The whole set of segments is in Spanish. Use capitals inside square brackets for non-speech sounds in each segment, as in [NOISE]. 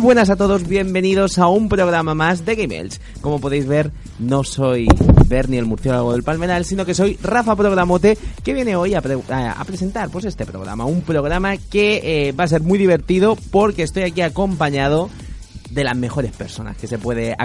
Buenas a todos, bienvenidos a un programa más de Game Elch. Como podéis ver, no soy Bernie el murciélago del Palmeral, sino que soy Rafa Programote, que viene hoy a, pre- a- a presentar pues este programa. Un programa que eh, va a ser muy divertido porque estoy aquí acompañado de las mejores personas que se puede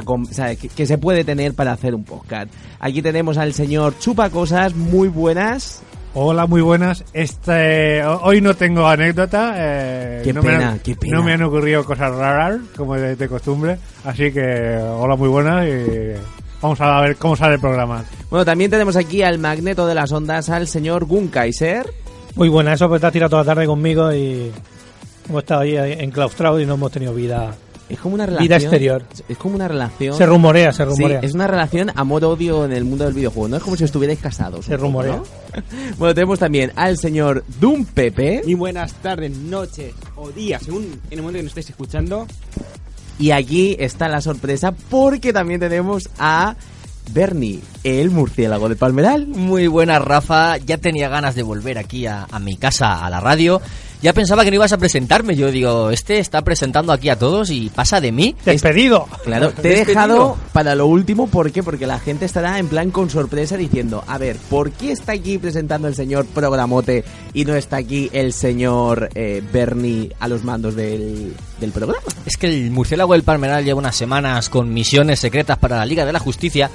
que se puede tener para hacer un podcast. Aquí tenemos al señor Chupa Cosas, muy buenas. Hola, muy buenas. Este, ho- hoy no tengo anécdota. eh, Qué no me pena, han- qué pena. No me han ocurrido cosas raras, como de, de costumbre. Así que, hola, muy buenas. Y vamos a ver cómo sale el programa. Bueno, también tenemos aquí al magneto de las ondas, al señor Gunkaiser. Muy buena, eso pues te has tirado toda la tarde conmigo y hemos estado ahí enclaustrados y no hemos tenido vida. Es como una relación. Vida exterior. Es como una relación. Se rumorea, se Sí, rumorea. es una relación amor-odio en el mundo del videojuego, ¿no? Es como si estuvierais casados. Se poco, rumorea. ¿no? [LAUGHS] Bueno, tenemos también al señor Doom Pepe Muy buenas tardes, noches o días, según en el momento que nos estéis escuchando. y aquí está la sorpresa porque también tenemos a Bernie, el murciélago de Palmeral. Muy buena, Rafa. Ya tenía ganas de volver aquí a, a mi casa, a la radio. Ya pensaba que no ibas a presentarme. Yo digo, este está presentando aquí a todos y pasa de mí. ¡Despedido! Claro, te he dejado para lo último, ¿por qué? Porque la gente estará en plan con sorpresa diciendo, a ver, ¿por qué está aquí presentando el señor Programote y no está aquí el señor eh, Bernie a los mandos del, del programa? Es que el murciélago del Palmeral lleva unas semanas con misiones secretas para la Liga de la Justicia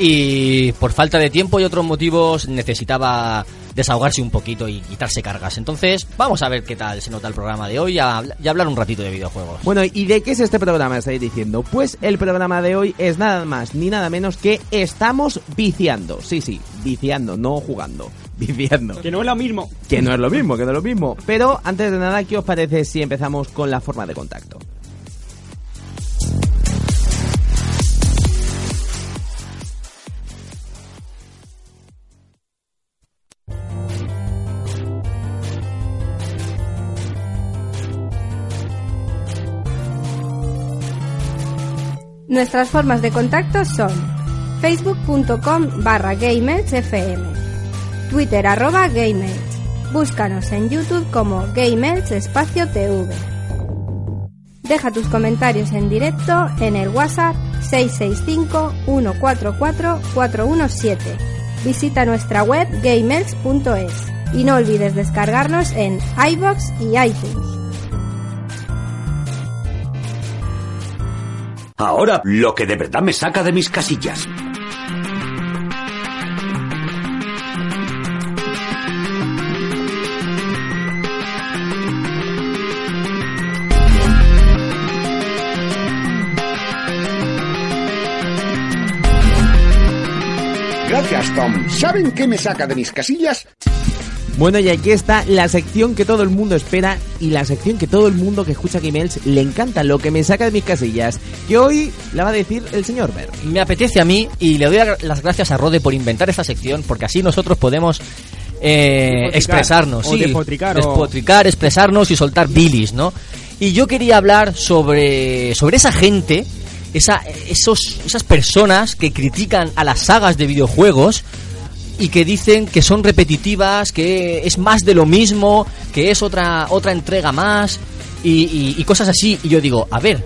y por falta de tiempo y otros motivos necesitaba desahogarse un poquito y quitarse cargas. Entonces, vamos a ver qué tal se nota el programa de hoy y a, y a hablar un ratito de videojuegos. Bueno, ¿y de qué es este programa? Estáis diciendo. Pues el programa de hoy es nada más ni nada menos que estamos viciando. Sí, sí, viciando, no jugando. [LAUGHS] Viciando. Que no es lo mismo. Que no es lo mismo, que no es lo mismo. Pero antes de nada, ¿qué os parece si empezamos con la forma de contacto? Nuestras formas de contacto son facebook.com barra gamersfm, twitter arroba gamers, búscanos en youtube como gamers espacio tv. Deja tus comentarios en directo en el WhatsApp 665-144-417. Visita nuestra web gamers.es y no olvides descargarnos en iBox y iTunes. Ahora, lo que de verdad me saca de mis casillas. Gracias, Tom. ¿Saben qué me saca de mis casillas? Bueno, y aquí está la sección que todo el mundo espera y la sección que todo el mundo que escucha Gmails le encanta, lo que me saca de mis casillas. Que hoy la va a decir el señor Ver. me apetece a mí y le doy las gracias a Rode por inventar esta sección porque así nosotros podemos eh, expresarnos, sí, despotricar, o- despotricar, expresarnos y soltar bilis, ¿no? Y yo quería hablar sobre sobre esa gente, esa esos esas personas que critican a las sagas de videojuegos y que dicen que son repetitivas, que es más de lo mismo, que es otra otra entrega más y, y- cosas así. Y yo digo, a ver,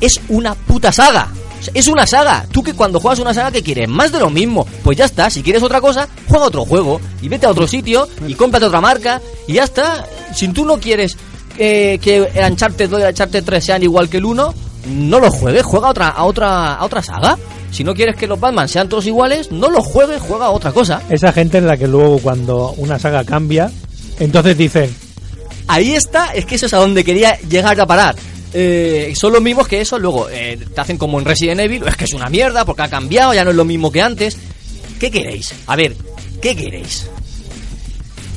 es una puta saga. Es una saga. Tú que cuando juegas una saga, ¿qué quieres? Más de lo mismo. Pues ya está. Si quieres otra cosa, juega otro juego. Y vete a otro sitio y cómprate otra marca. Y ya está. Si tú no quieres eh, que el Uncharted 2 y el Uncharted 3 sean igual que el 1, no lo juegues. Juega a otra, a otra, a otra saga. Si no quieres que los Batman sean todos iguales, no los juegues, juega a otra cosa. Esa gente es la que luego cuando una saga cambia, entonces dicen, Ahí está, es que eso es a donde quería llegar a parar. eh, son los mismos que eso, luego eh, te hacen como en Resident Evil, es que es una mierda porque ha cambiado, ya no es lo mismo que antes. ¿Qué queréis? A ver, ¿qué queréis?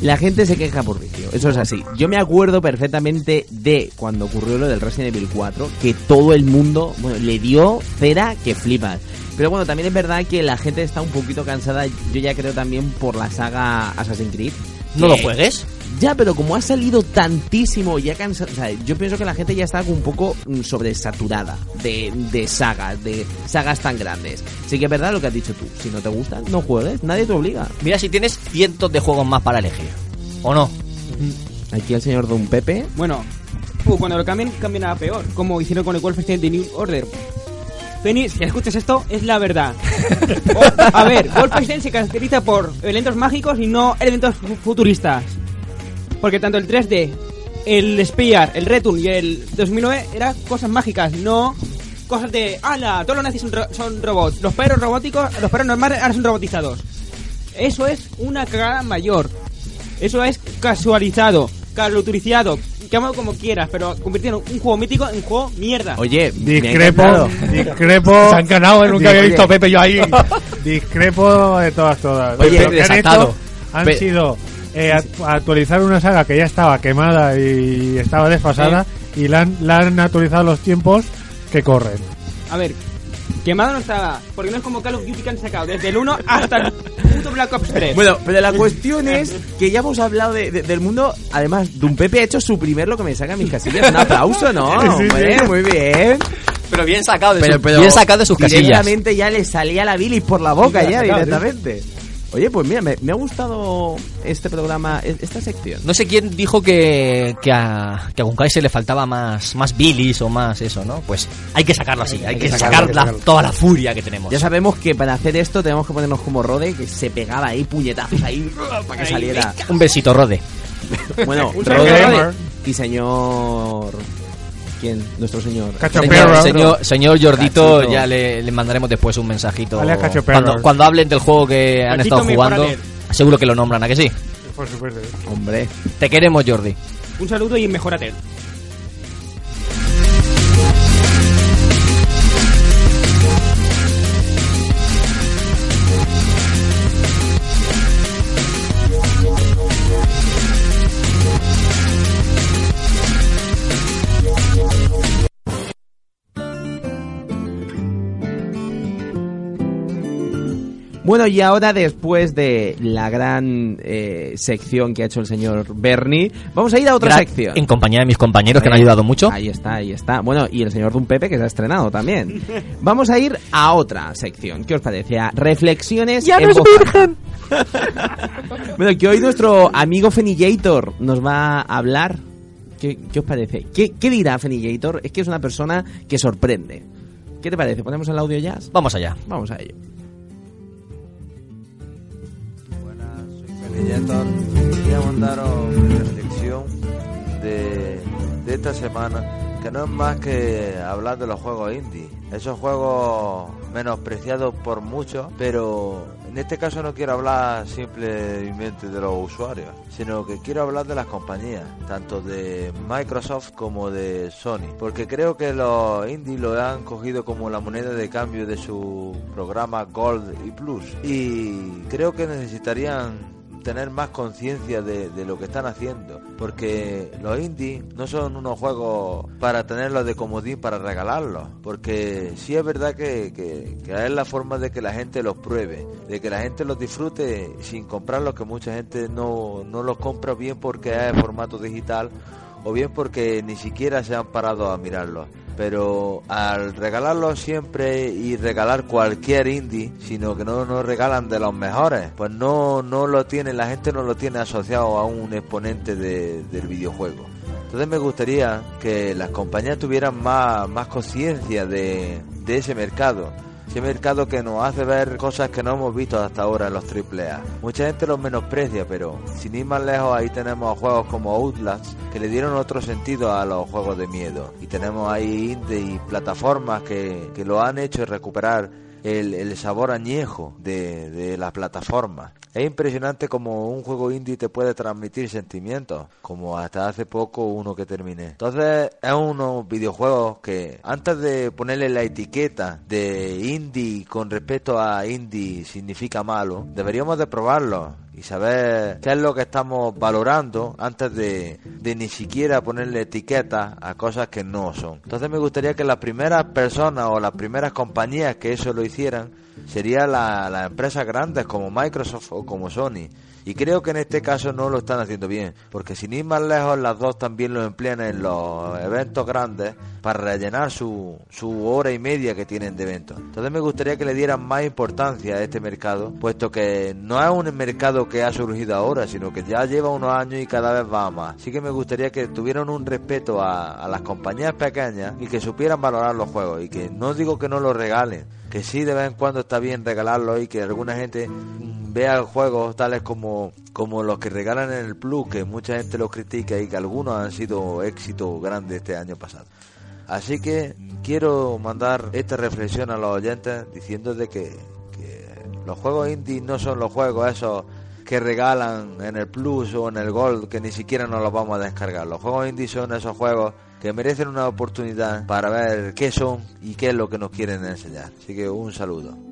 La gente se queja por vicio, eso es así. Yo me acuerdo perfectamente de cuando ocurrió lo del Resident Evil 4, que todo el mundo bueno, le dio cera que flipas. Pero bueno, también es verdad que la gente está un poquito cansada, yo ya creo también por la saga Assassin's Creed. ¿No lo juegues? Ya, pero como ha salido tantísimo y ha cansado, o sea, yo pienso que la gente ya está un poco mm, sobresaturada de, de sagas, de sagas tan grandes. Sí que es verdad lo que has dicho tú, si no te gustan, no juegues, nadie te obliga. Mira si tienes cientos de juegos más para elegir. ¿O no? Aquí el señor Don Pepe, Bueno, uh, cuando lo cambien, cambian a peor. Como hicieron con el Wolfenstein The New Order. Penny, si escuchas esto, es la verdad. [LAUGHS] O- a ver, Wolfenstein se caracteriza por elementos mágicos y no elementos fu- futuristas. Porque tanto el 3D, el Spear, el Return y el 2009 eran cosas mágicas, no cosas de, ala, todos los nazis son, ro- son robots. Los perros robóticos, los perros normales ahora son robotizados. Eso es una cagada mayor. Eso es casualizado, caloturiciado, llámalo como quieras, pero convirtieron un juego mítico en juego mierda. oye, Discrepo, discrepo. Se han ganado, ¿eh? nunca había visto a Pepe yo ahí. [LAUGHS] Discrepo de todas, todas. Oye, lo que han desatado. hecho han Pe- sido eh, act- actualizar una saga que ya estaba quemada y estaba desfasada y la han, la han actualizado los tiempos que corren. A ver, quemado no estaba, porque no es como Call of Duty que han sacado desde el 1 hasta el Black Ops 3. Bueno, pero la cuestión es que ya hemos hablado de- de- del mundo. Además, Don Pepe ha hecho su primer lo que me saca mis casillas. Un aplauso, ¿no? Sí, sí. muy bien. Pero bien sacado de, Pero, su- pero bien sacado de sus casillas. Directamente ya le salía la bilis por la boca Sí, ya sacado, directamente. Oye, pues mira, me, me ha gustado este programa, e- esta sección. No sé quién dijo que, que a, que a Gunkai se le faltaba más, más bilis o más eso, ¿no? Pues hay que sacarlo así, hay, que, que sacar sacarlo, que toda la furia que tenemos. Ya sabemos que para hacer esto tenemos que ponernos como Rode, que se pegaba ahí puñetazos ahí [LAUGHS] para que saliera. Un besito, Rode. [LAUGHS] Bueno, Rode y señor... ¿Quién? Nuestro señor. Señor, señor, señor Jordito, Cachito. ya le, le mandaremos después un mensajito. Cuando, cuando hablen del juego que han Cachito, estado jugando, seguro que lo nombran, ¿a que sí? Por supuesto. Hombre. Te queremos, Jordi. Un saludo y mejorate. Bueno, y ahora después de la gran eh, sección que ha hecho el señor Bernie, vamos a ir a otra Gra- sección. En compañía de mis compañeros que me han ayudado mucho. Ahí está, ahí está. Bueno, y el señor Dun Pepe que se ha estrenado también. [LAUGHS] Vamos a ir a otra sección. ¿Qué os parece? A reflexiones ¡Ya no es virgen! [LAUGHS] bueno, que hoy nuestro amigo Fenillator nos va a hablar. ¿Qué, qué os parece? ¿Qué, ¿Qué dirá Fenillator? Es que es una persona que sorprende. ¿Qué te parece? ¿Ponemos el audio ya? Vamos allá. Vamos a ello. Felillator, quería mandaros mi reflexión de, de esta semana, que no es más que hablar de los juegos indie. Esos juegos menospreciados por muchos, pero en este caso no quiero hablar simplemente de los usuarios, sino que quiero hablar de las compañías, tanto de Microsoft como de Sony, porque creo que los indie lo han cogido como la moneda de cambio de su programa Gold y Plus, y creo que necesitarían tener más conciencia de, lo que están haciendo. Porque los indie no son unos juegos para tenerlos de comodín para regalarlos. Porque sí es verdad que, es la forma de que la gente los pruebe de que la gente los disfrute sin comprarlos que mucha gente no, no los compra bien porque es formato digital o bien porque ni siquiera se han parado a mirarlos pero al regalarlo siempre y regalar cualquier indie, sino que no nos regalan de los mejores, pues no, no lo tiene, la gente no lo tiene asociado a un exponente de- del videojuego. Entonces me gustaría que las compañías tuvieran más, más conciencia de, de ese mercado. Ese mercado que nos hace ver cosas que no hemos visto hasta ahora en los AAA. Mucha gente los menosprecia, pero sin ir más lejos ahí tenemos juegos como Outlast que le dieron otro sentido a los juegos de miedo. Y tenemos ahí indie y plataformas que, que lo han hecho recuperar el, el sabor añejo de, de la plataforma. Es impresionante como un juego indie te puede transmitir sentimientos, como hasta hace poco uno que terminé. Entonces es unos videojuegos que antes de ponerle la etiqueta de indie con respecto a indie significa malo, deberíamos de probarlo y saber qué es lo que estamos valorando antes de, de ni siquiera ponerle etiqueta a cosas que no son. Entonces me gustaría que las primeras personas o las primeras compañías que eso lo hicieran serían la- las empresas grandes como Microsoft o como Sony. Y creo que en este caso no lo están haciendo bien, porque sin ir más lejos, las dos también lo emplean en los eventos grandes para rellenar su, su hora y media que tienen de eventos. Entonces me gustaría que le dieran más importancia a este mercado, puesto que no es un mercado que ha surgido ahora, sino que ya lleva unos años y cada vez va más. Así que me gustaría que tuvieran un respeto a las compañías pequeñas y que supieran valorar los juegos y que no digo que no los regalen, que sí de vez en cuando está bien regalarlos y que alguna gente vea juegos tales como, como los que regalan en el Plus, que mucha gente los critica y que algunos han sido éxitos grandes este año pasado. Así que quiero mandar esta reflexión a los oyentes diciendo de que, que los juegos indie no son los juegos esos que regalan en el Plus o en el Gold que ni siquiera nos los vamos a descargar. Los juegos indie son esos juegos que merecen una oportunidad para ver qué son y qué es lo que nos quieren enseñar. Así que un saludo.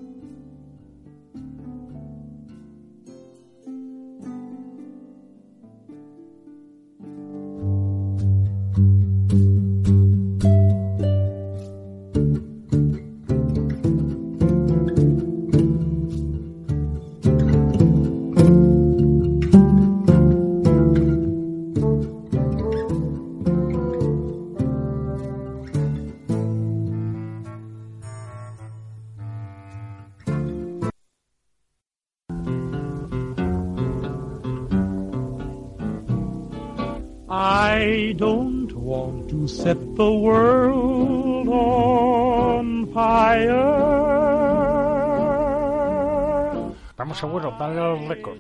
To set the world on fire. Vamos seguro, dale al récord.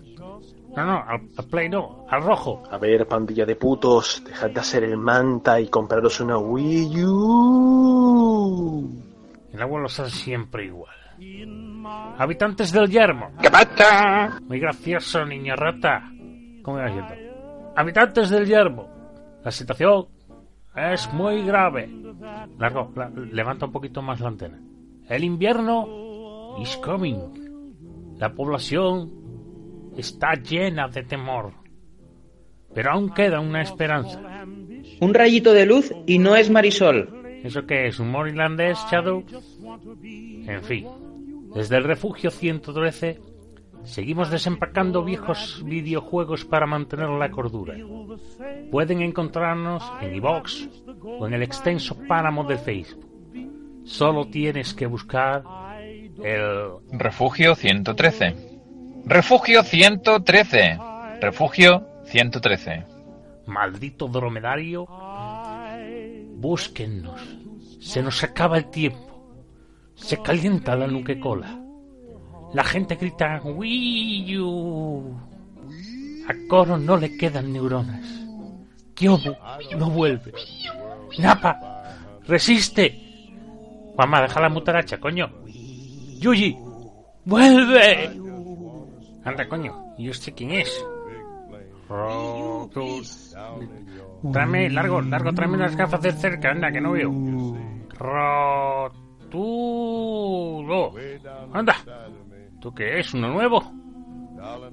No, no, al, al play no, al rojo. A ver, pandilla de putos, dejad de hacer el manta y compraros una Wii U. El abuelo está siempre igual. Habitantes del yermo. ¿Qué pasa? Muy gracioso, niña rata. ¿Cómo iba diciendo? Habitantes del yermo. La situación es muy grave. Largo, la- levanta un poquito más la antena. El invierno is coming. La población está llena de temor. Pero aún queda una esperanza. Un rayito de luz y no es Marisol. ¿Eso qué es? ¿Humor irlandés, Shadow? En fin, desde el refugio 113 seguimos desempacando viejos videojuegos para mantener la cordura. Pueden encontrarnos en iVox o en el extenso páramo de Facebook. Solo tienes que buscar el Refugio 113. Refugio 113. Refugio 113. maldito dromedario. Búsquennos. Se nos acaba el tiempo. Se calienta la nuquecola. La gente grita Wii U. A Coro no le quedan neuronas. Kyobu no vuelve. Napa, resiste. Mamá, deja la mutaracha, coño. Yuji, vuelve. Anda, coño, ¿y usted quién es? Roto. Tráeme, largo, largo, tráeme las gafas de cerca, anda, que no veo. Rotulo. Anda. ¿Tú qué es? ¿Uno nuevo?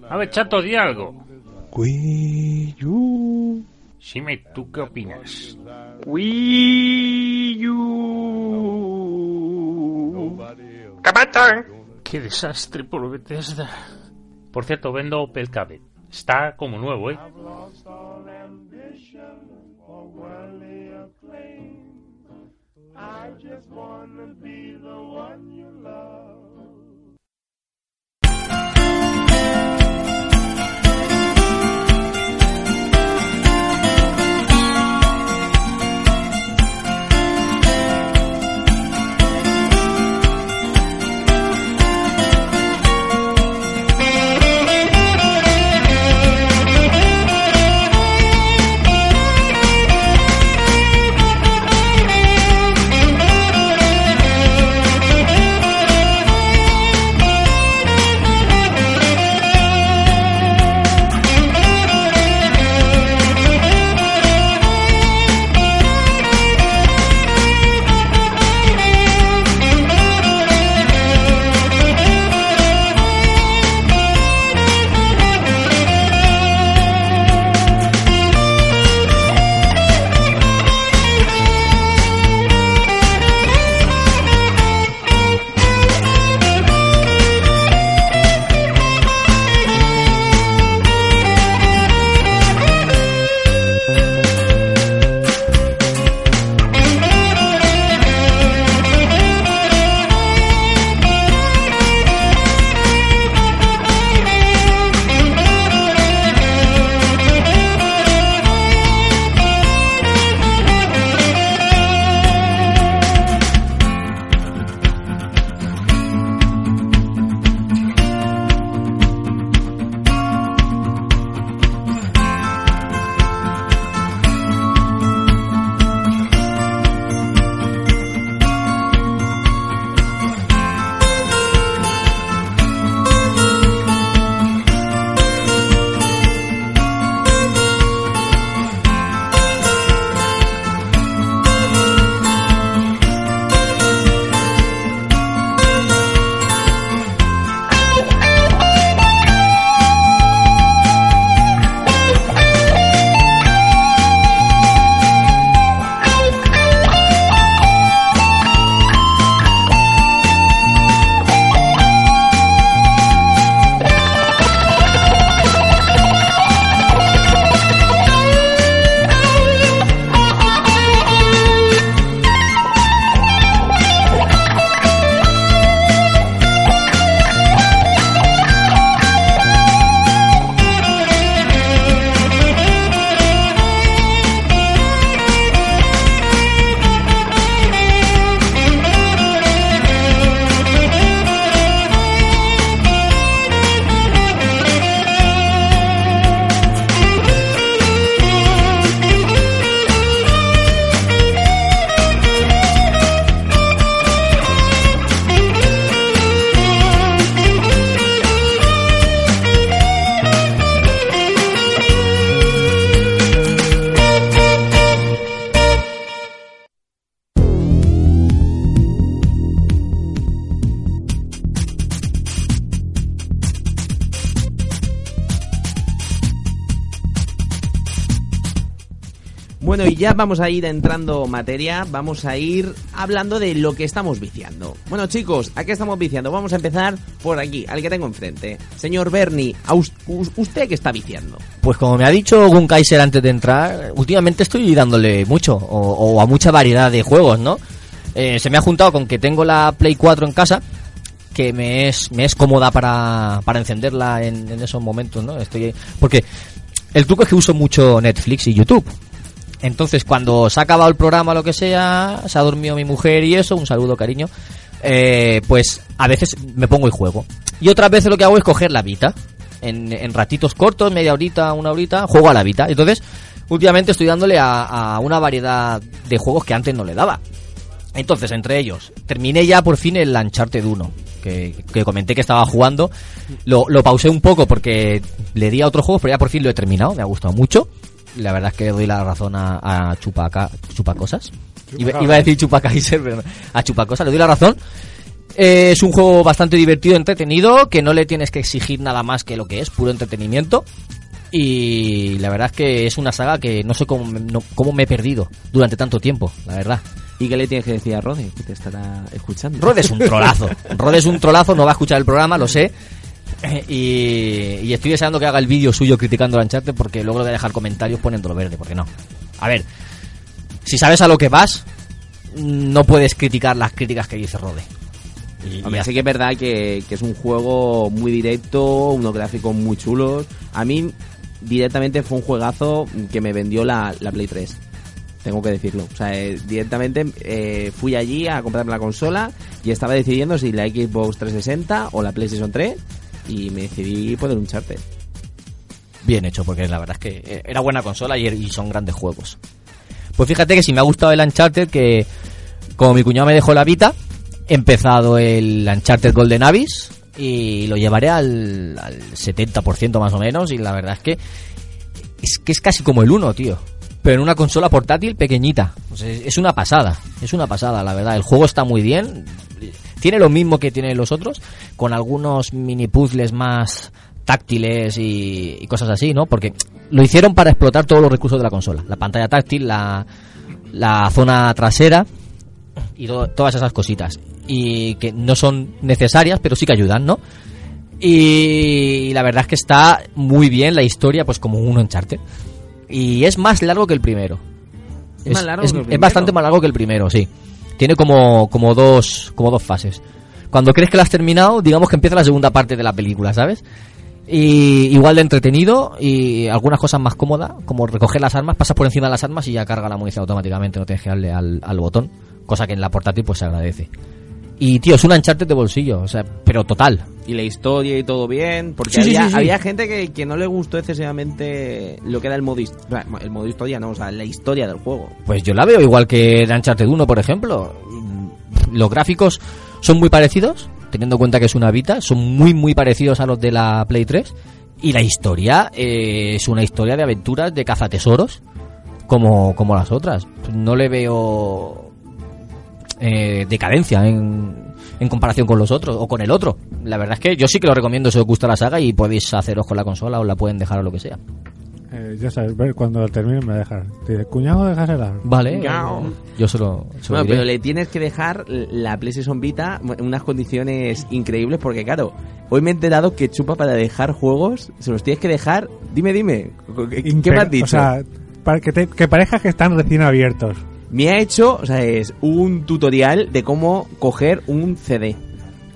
A ver, chato, di algo. Wii U. Shime, ¿tú qué opinas? Wii U. ¡Qué desastre por Bethesda! Por cierto, vendo Opel Cabe. Está como nuevo, ¿eh? I just wanna be the one you love. Y ya vamos a ir entrando materia, vamos a ir hablando de lo que estamos viciando. Bueno, chicos, ¿a qué estamos viciando? Vamos a empezar por aquí, al que tengo enfrente. Señor Bernie, ¿a us- us- ¿usted qué está viciando? Pues como me ha dicho Gun Kaiser antes de entrar, últimamente estoy dándole mucho, o, o a mucha variedad de juegos, ¿no? Eh, se me ha juntado con que tengo la Play 4 en casa, que me es, me es cómoda para, para encenderla en, en esos momentos, ¿no? Estoy, porque el truco es que uso mucho Netflix y YouTube. Entonces, cuando se ha acabado el programa lo que sea, se ha dormido mi mujer y eso, un saludo, cariño, eh, pues a veces me pongo y juego. Y otras veces lo que hago es coger la Vita. En, ratitos cortos, media horita, una horita, juego a la Vita. Entonces, últimamente estoy dándole a, una variedad de juegos que antes no le daba. Entonces, entre ellos, terminé ya por fin el Uncharted 1, que, que comenté que estaba jugando. Lo, lo pausé un poco porque le di a otros juegos, pero ya por fin lo he terminado, me ha gustado mucho. La verdad es que doy la razón a, a Chupaca, Chupacosas. Iba, iba a decir Chupacaiser, pero no. a Chupacosas le doy la razón. Eh, es un juego bastante divertido, entretenido, que no le tienes que exigir nada más que lo que es, puro entretenimiento. Y la verdad es que es una saga que no sé cómo me, no- cómo me he perdido durante tanto tiempo, la verdad. ¿Y qué le tienes que decir a Rode, que te estará escuchando? Rod es un trolazo. [LAUGHS] Rod es un trolazo, no va a escuchar el programa, lo sé. [LAUGHS] Y, y estoy deseando que haga el vídeo suyo criticando el Uncharted porque luego le voy a dejar comentarios poniéndolo verde, porque no. A ver, si sabes a lo que vas, no puedes criticar las críticas que dice Rode. Y- Hombre, sí que es verdad que, que es un juego muy directo, unos gráficos muy chulos. A mí, directamente fue un juegazo que me vendió la, la Play 3. Tengo que decirlo. O sea, eh, directamente eh, fui allí a comprarme la consola y estaba decidiendo si la Xbox 360 o la PlayStation 3 y me decidí por el Uncharted. Bien hecho, porque la verdad es que eh, era buena consola y, y son grandes juegos. Pues fíjate que si me ha gustado el Uncharted, que como mi cuñado me dejó la Vita, he empezado el Uncharted Golden Abyss y lo llevaré al, al 70% más o menos y la verdad es que es que es casi como el 1, tío. Pero en una consola portátil pequeñita. Es una pasada, es una pasada, la verdad. El juego está muy bien. Tiene lo mismo que tienen los otros, con algunos mini puzzles más táctiles y, y cosas así, ¿no? Porque lo hicieron para explotar todos los recursos de la consola. La pantalla táctil, la, la zona trasera y to- todas esas cositas. Y que no son necesarias, pero sí que ayudan, ¿no? Y la verdad es que está muy bien la historia, pues como un Uncharted. Y es más largo que el primero. ¿Es más largo es- que el es primero? bastante más largo que el primero, sí. Tiene como, como, dos, como dos fases. Cuando crees que lo has terminado, digamos que empieza la segunda parte de la película, ¿sabes? Y igual de entretenido y algunas cosas más cómodas, como recoger las armas, pasas por encima de las armas y ya carga la munición automáticamente, no tienes que darle al, al botón, cosa que en la portátil pues se agradece. Y tío, es un Uncharted de bolsillo, o sea, pero total. Y la historia y todo bien, porque Sí, había, sí, sí. había gente que, que no le gustó excesivamente lo que era el modo, el modo historia, no, o sea, la historia del juego. Pues yo la veo igual que de Uncharted 1, por ejemplo. Los gráficos son muy parecidos, teniendo en cuenta que es una Vita, son muy, muy parecidos a los de la Play 3. Y la historia eh, es una historia de aventuras de cazatesoros, como, como las otras. No le veo eh, decadencia en, en comparación con los otros o con el otro. La verdad es que yo sí que lo recomiendo si os gusta la saga y podéis haceros con la consola o la pueden dejar o lo que sea. Eh, ya sabes, ver cuando termine me. Te dice, cuñado, déjasela. Vale, Miau. yo se lo, se lo Bueno, diré. pero le tienes que dejar la PlayStation Vita en unas condiciones increíbles porque claro, hoy me he enterado que chupa para dejar juegos, se los tienes que dejar, dime, dime, ¿qué, qué me has dicho? O sea, para que, te- que parezca que están recién abiertos. Me ha hecho, o sea, es un tutorial de cómo coger un CD.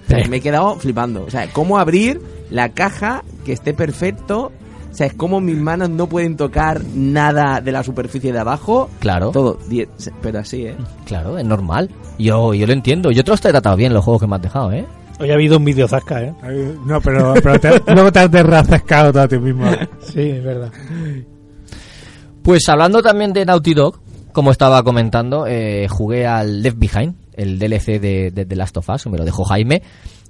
O sea, Sí. me he quedado flipando. O sea, cómo abrir la caja que esté perfecto. O sea, es como mis manos no pueden tocar nada de la superficie de abajo. Claro. Todo, pero así, ¿eh? Claro, es normal. Yo, yo lo entiendo. Yo te los he tratado bien los juegos que me has dejado, ¿eh? Hoy ha habido un vídeo zasca, ¿eh? No, pero, pero te- luego te has derrascado todo a ti mismo. Sí, es verdad. Pues hablando también de Naughty Dog, como estaba comentando, eh, jugué al Left Behind, el DLC de, de The Last of Us, me lo dejó Jaime.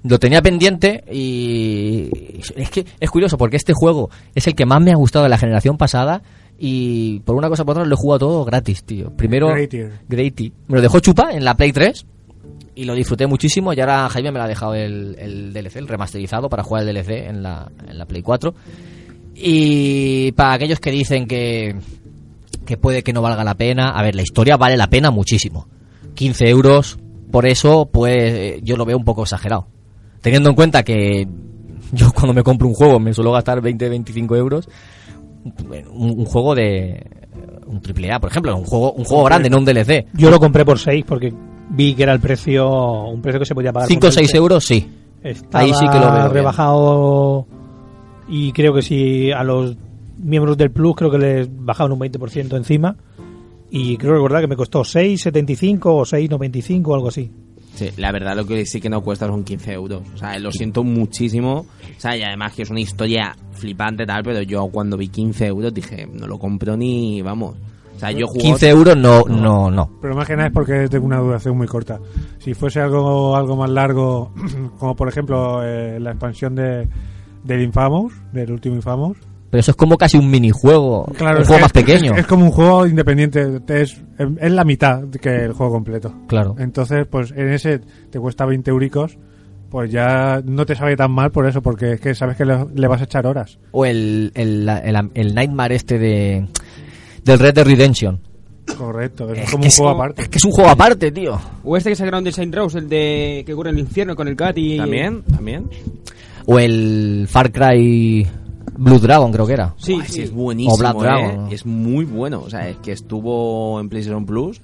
Lo tenía pendiente y es que es curioso porque este juego es el que más me ha gustado de la generación pasada y por una cosa por otra lo he jugado todo gratis, tío. Primero. Greaty. Me lo dejó Chupa en la Play 3 y lo disfruté muchísimo y ahora Jaime me lo ha dejado el, el DLC, el remasterizado para jugar el DLC en la, en la Play 4. Y para aquellos que dicen que, que puede que no valga la pena. A ver, la historia vale la pena muchísimo. 15 euros, por eso, pues eh, yo lo veo un poco exagerado. Teniendo en cuenta que yo [LAUGHS] cuando me compro un juego me suelo gastar 20-25 euros, un, un juego de un triple A, por ejemplo, un juego un juego grande, no un DLC. Yo lo compré por 6 porque vi que era el precio, un precio que se podía pagar. 5 por o 6 DLC. euros, sí. Estaba Ahí sí que lo veo. bien. rebajado y creo que si a los miembros del Plus creo que les bajaban un 20% encima y creo recordar que me costó 6,75 o 6,95 o algo así. Sí, la verdad lo que sí que no cuesta son 15 euros. O sea, lo siento muchísimo. O sea, y además que es una historia flipante tal, pero yo cuando vi 15 euros dije, no lo compro ni, vamos. O sea, yo jugué... 15 euros no, no, no. Pero más que nada es porque es de una duración muy corta. Si fuese algo algo más largo, [CLEARS THROAT] como por ejemplo eh, la expansión de del Infamous, del último Infamous. Pero eso es como casi un minijuego, Claro, un juego más pequeño. Es, es como un juego independiente, te- es, es la mitad que el juego completo. Claro. Entonces, pues en ese te cuesta 20 euricos, pues ya no te sabe tan mal por eso, porque es que sabes que le, le vas a echar horas. O el, el, el, el Nightmare este de del Red Dead Redemption. Correcto, es, Es como un es- juego aparte. Es que es un juego aparte, tío. O este que sacaron de Saint Rose, el de que ocurre en el infierno con el cat y... También, también. O el Far Cry Blue Dragon, creo que era. Sí, Buah, sí. es buenísimo, O Black ¿eh? Dragon. Es muy bueno. O sea, es que estuvo en PlayStation Plus,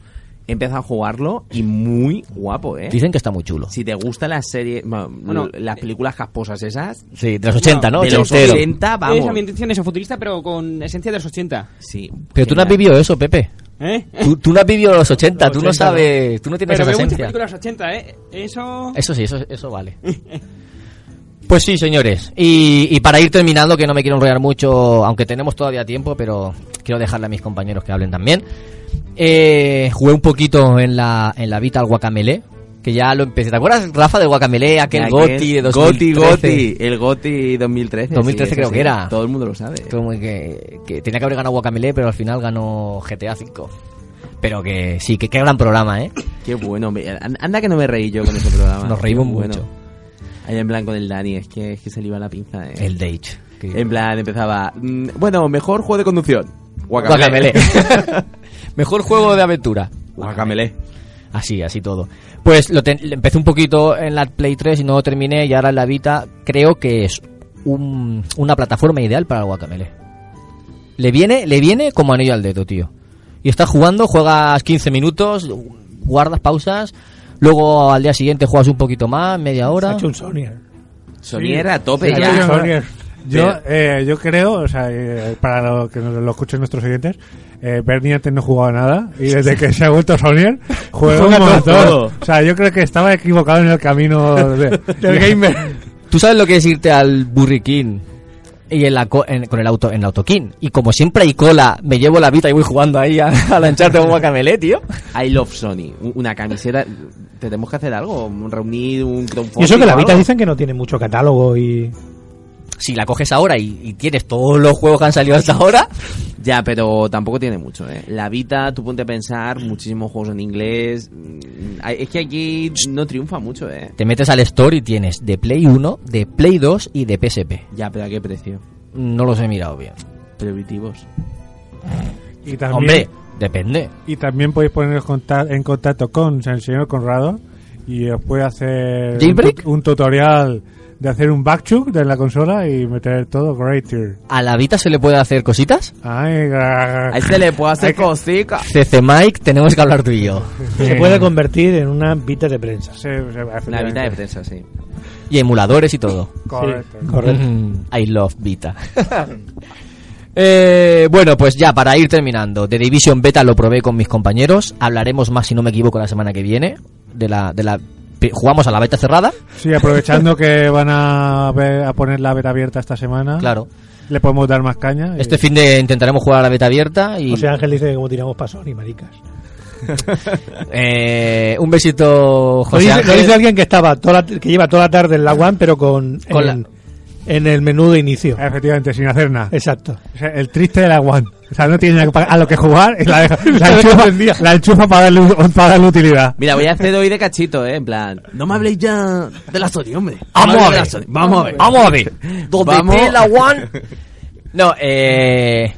he empezado a jugarlo y muy guapo, ¿eh? Dicen que está muy chulo. Si te gusta la serie, bueno, las películas casposas esas, Sí, de los 80, ¿no? de los Ochentero. 80, Es vamos. ambientación eso, futurista, pero con esencia de los 80. Sí. Pero tú no has genial. vivido eso, Pepe. ¿Eh? Tú, tú no has vivido los [LAUGHS] 80, tú no 80, sabes, tú no tienes Pero esa veo muchas esencia. películas 80, ¿eh? Eso... Eso sí, eso, eso vale. [LAUGHS] Pues sí, señores. Y, y para ir terminando, que no me quiero enrollar mucho, aunque tenemos todavía tiempo, pero quiero dejarle a mis compañeros que hablen también. Eh, jugué un poquito en la, en la Vita al Guacamele, que ya lo empecé. ¿Te acuerdas, Rafa, del Guacamele? Aquel, Aquel Goti de 2013. Goti, Goti, el Goti 2013. 2013 sí, creo ese que sí. era. Todo el mundo lo sabe. Como que, que tenía que haber ganado Guacamele, pero al final ganó GTA V. Pero que sí, que qué gran programa, ¿eh? Qué bueno. Anda que no me reí yo con ese programa. Nos reímos Qué bueno. Ahí en plan con el Dani, es que, es que se le iba la pinza. eh. El Dage. En plan empezaba, mm, bueno, mejor juego de conducción. Guacamele. Guacamele. [LAUGHS] Mejor juego de aventura. Guacamele. Así, así todo. Pues lo ten- empecé un poquito en la Play 3 y no lo terminé y ahora en la Vita creo que es un- una plataforma ideal para el Guacamele. Le viene, le viene como anillo al dedo, tío. Y estás jugando, juegas 15 minutos, guardas pausas, luego al día siguiente juegas un poquito más, media Ha hora. hecho un Sony. Sonier a tope Sí, ya. yo- Sonier. Eh, yo creo, o sea, eh, para lo que nos, lo escuchen nuestros oyentes, eh, Bernie antes no jugaba nada y desde que se ha vuelto Sonier juega un Juega montón. todo. O sea, yo creo que estaba equivocado en el camino de- [LAUGHS] del gamer. ¿Tú sabes lo que es irte al King y en la co- en- con el auto en el autokin? Y como siempre hay cola, me llevo la Vita y voy jugando ahí a, [LAUGHS] a lancharte un Guacamele, tío. I love Sony. Una camiseta. Tenemos que hacer algo. Reunir un crowdfunding. Y eso que la Vita dicen que no tiene mucho catálogo y... Si la coges ahora y, y tienes todos los juegos que han salido hasta ahora, [LAUGHS] Ya, pero tampoco tiene mucho, ¿eh? La Vita, tú ponte a pensar, muchísimos juegos en inglés. mm, Es que aquí no triunfa mucho, ¿eh? te metes al store y tienes de Play 1, de Play 2 y de PSP. Ya, pero ¿a qué precio? No los he mirado bien. Prohibitivos. Y también, Hombre, depende. y también podéis poneros conta- en contacto con el señor Conrado y os puede hacer un tutorial de hacer un backchuck de la consola y meter todo greater. ¿A la Vita se le puede hacer cositas? Ay, ga- A este le puedo hacer cositas. CC Mike, tenemos que hablar tú y yo. Se puede convertir en una Vita de prensa. Sí, sí, Una Vita de prensa, sí. Y emuladores y todo. Correcto. Sí, correcto. Mm, I love Vita. [LAUGHS] Eh, bueno, pues ya para ir terminando, The Division Beta lo probé con mis compañeros. Hablaremos más, si no me equivoco, la semana que viene. De la, de la, jugamos a la beta cerrada. Sí, aprovechando que van a, ver- a poner la beta abierta esta semana. Claro. Le podemos dar más caña. y- Este fin de intentaremos jugar a la beta abierta y José Ángel dice que como tiramos para Sony, maricas. [LAUGHS] eh, un besito, Lo José dice, lo dice alguien que estaba toda la- que lleva toda la tarde en la One, pero con, Con en, en el menú de inicio. Efectivamente, sin hacer nada. Exacto. O sea, el triste de la One. O sea, no tiene nada que pagar- a lo que jugar y [LAUGHS] la, la [LAUGHS] enchufa, la enchufa para darle, para darle utilidad. Mira, voy a hacer hoy de cachito, ¿eh? En plan, no me habléis ya de la Sony, hombre. Vamos a ver. Vamos a ver. Vamos a ver. Donde la One. [LAUGHS] No, eh.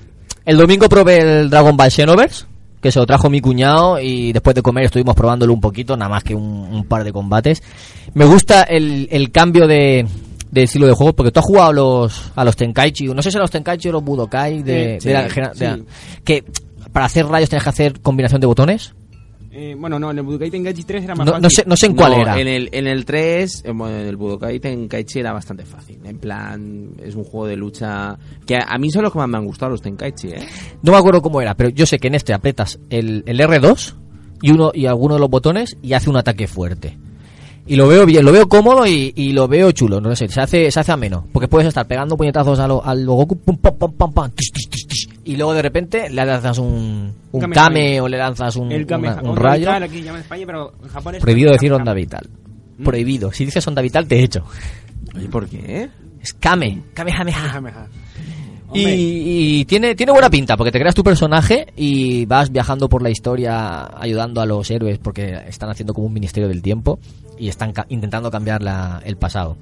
El domingo probé el Dragon Ball Xenoverse, que se lo trajo mi cuñado y después de comer estuvimos probándolo un poquito, nada más que un, un par de combates. Me gusta el, el cambio de, de estilo de juego, porque tú has jugado a los, a los Tenkaichi, no sé si a los Tenkaichi o los Budokai, de, Eh, de la sí, genera- de la- sí. que para hacer rayos tienes que hacer combinación de botones. Eh, bueno, no, en el Budokai Tenkaichi 3 era más No- fácil. no sé- no sé en cuál era. En el, en el 3, eh, bueno, en el Budokai Tenkaichi era bastante fácil. En plan, es un juego de lucha que a, a mí son los que más me han gustado los Tenkaichi, ¿eh? No me acuerdo cómo era, pero yo sé que en este apretas el, el R2 y uno y alguno de los botones y hace un ataque fuerte. Y lo veo bien, lo veo cómodo y, y lo veo chulo, no sé, se hace, se hace ameno. Porque puedes estar pegando puñetazos a lo, al Goku, pum, pam, pam, pam, pam, tish, tish, tish, y luego de repente le lanzas un, un. Kame o le lanzas un, El Kame- una- un onda rayo. vital, aquí en España, pero en Japón es Prohibido decir Kame- onda vital. Prohibido. Si dices onda vital, te echo. Oye, ¿por qué? Es Kame. Kamehameha. Kamehameha. Y, y tiene, tiene buena pinta, porque te creas tu personaje y vas viajando por la historia ayudando a los héroes, porque están haciendo como un ministerio del tiempo y están ca- intentando cambiar la- el pasado.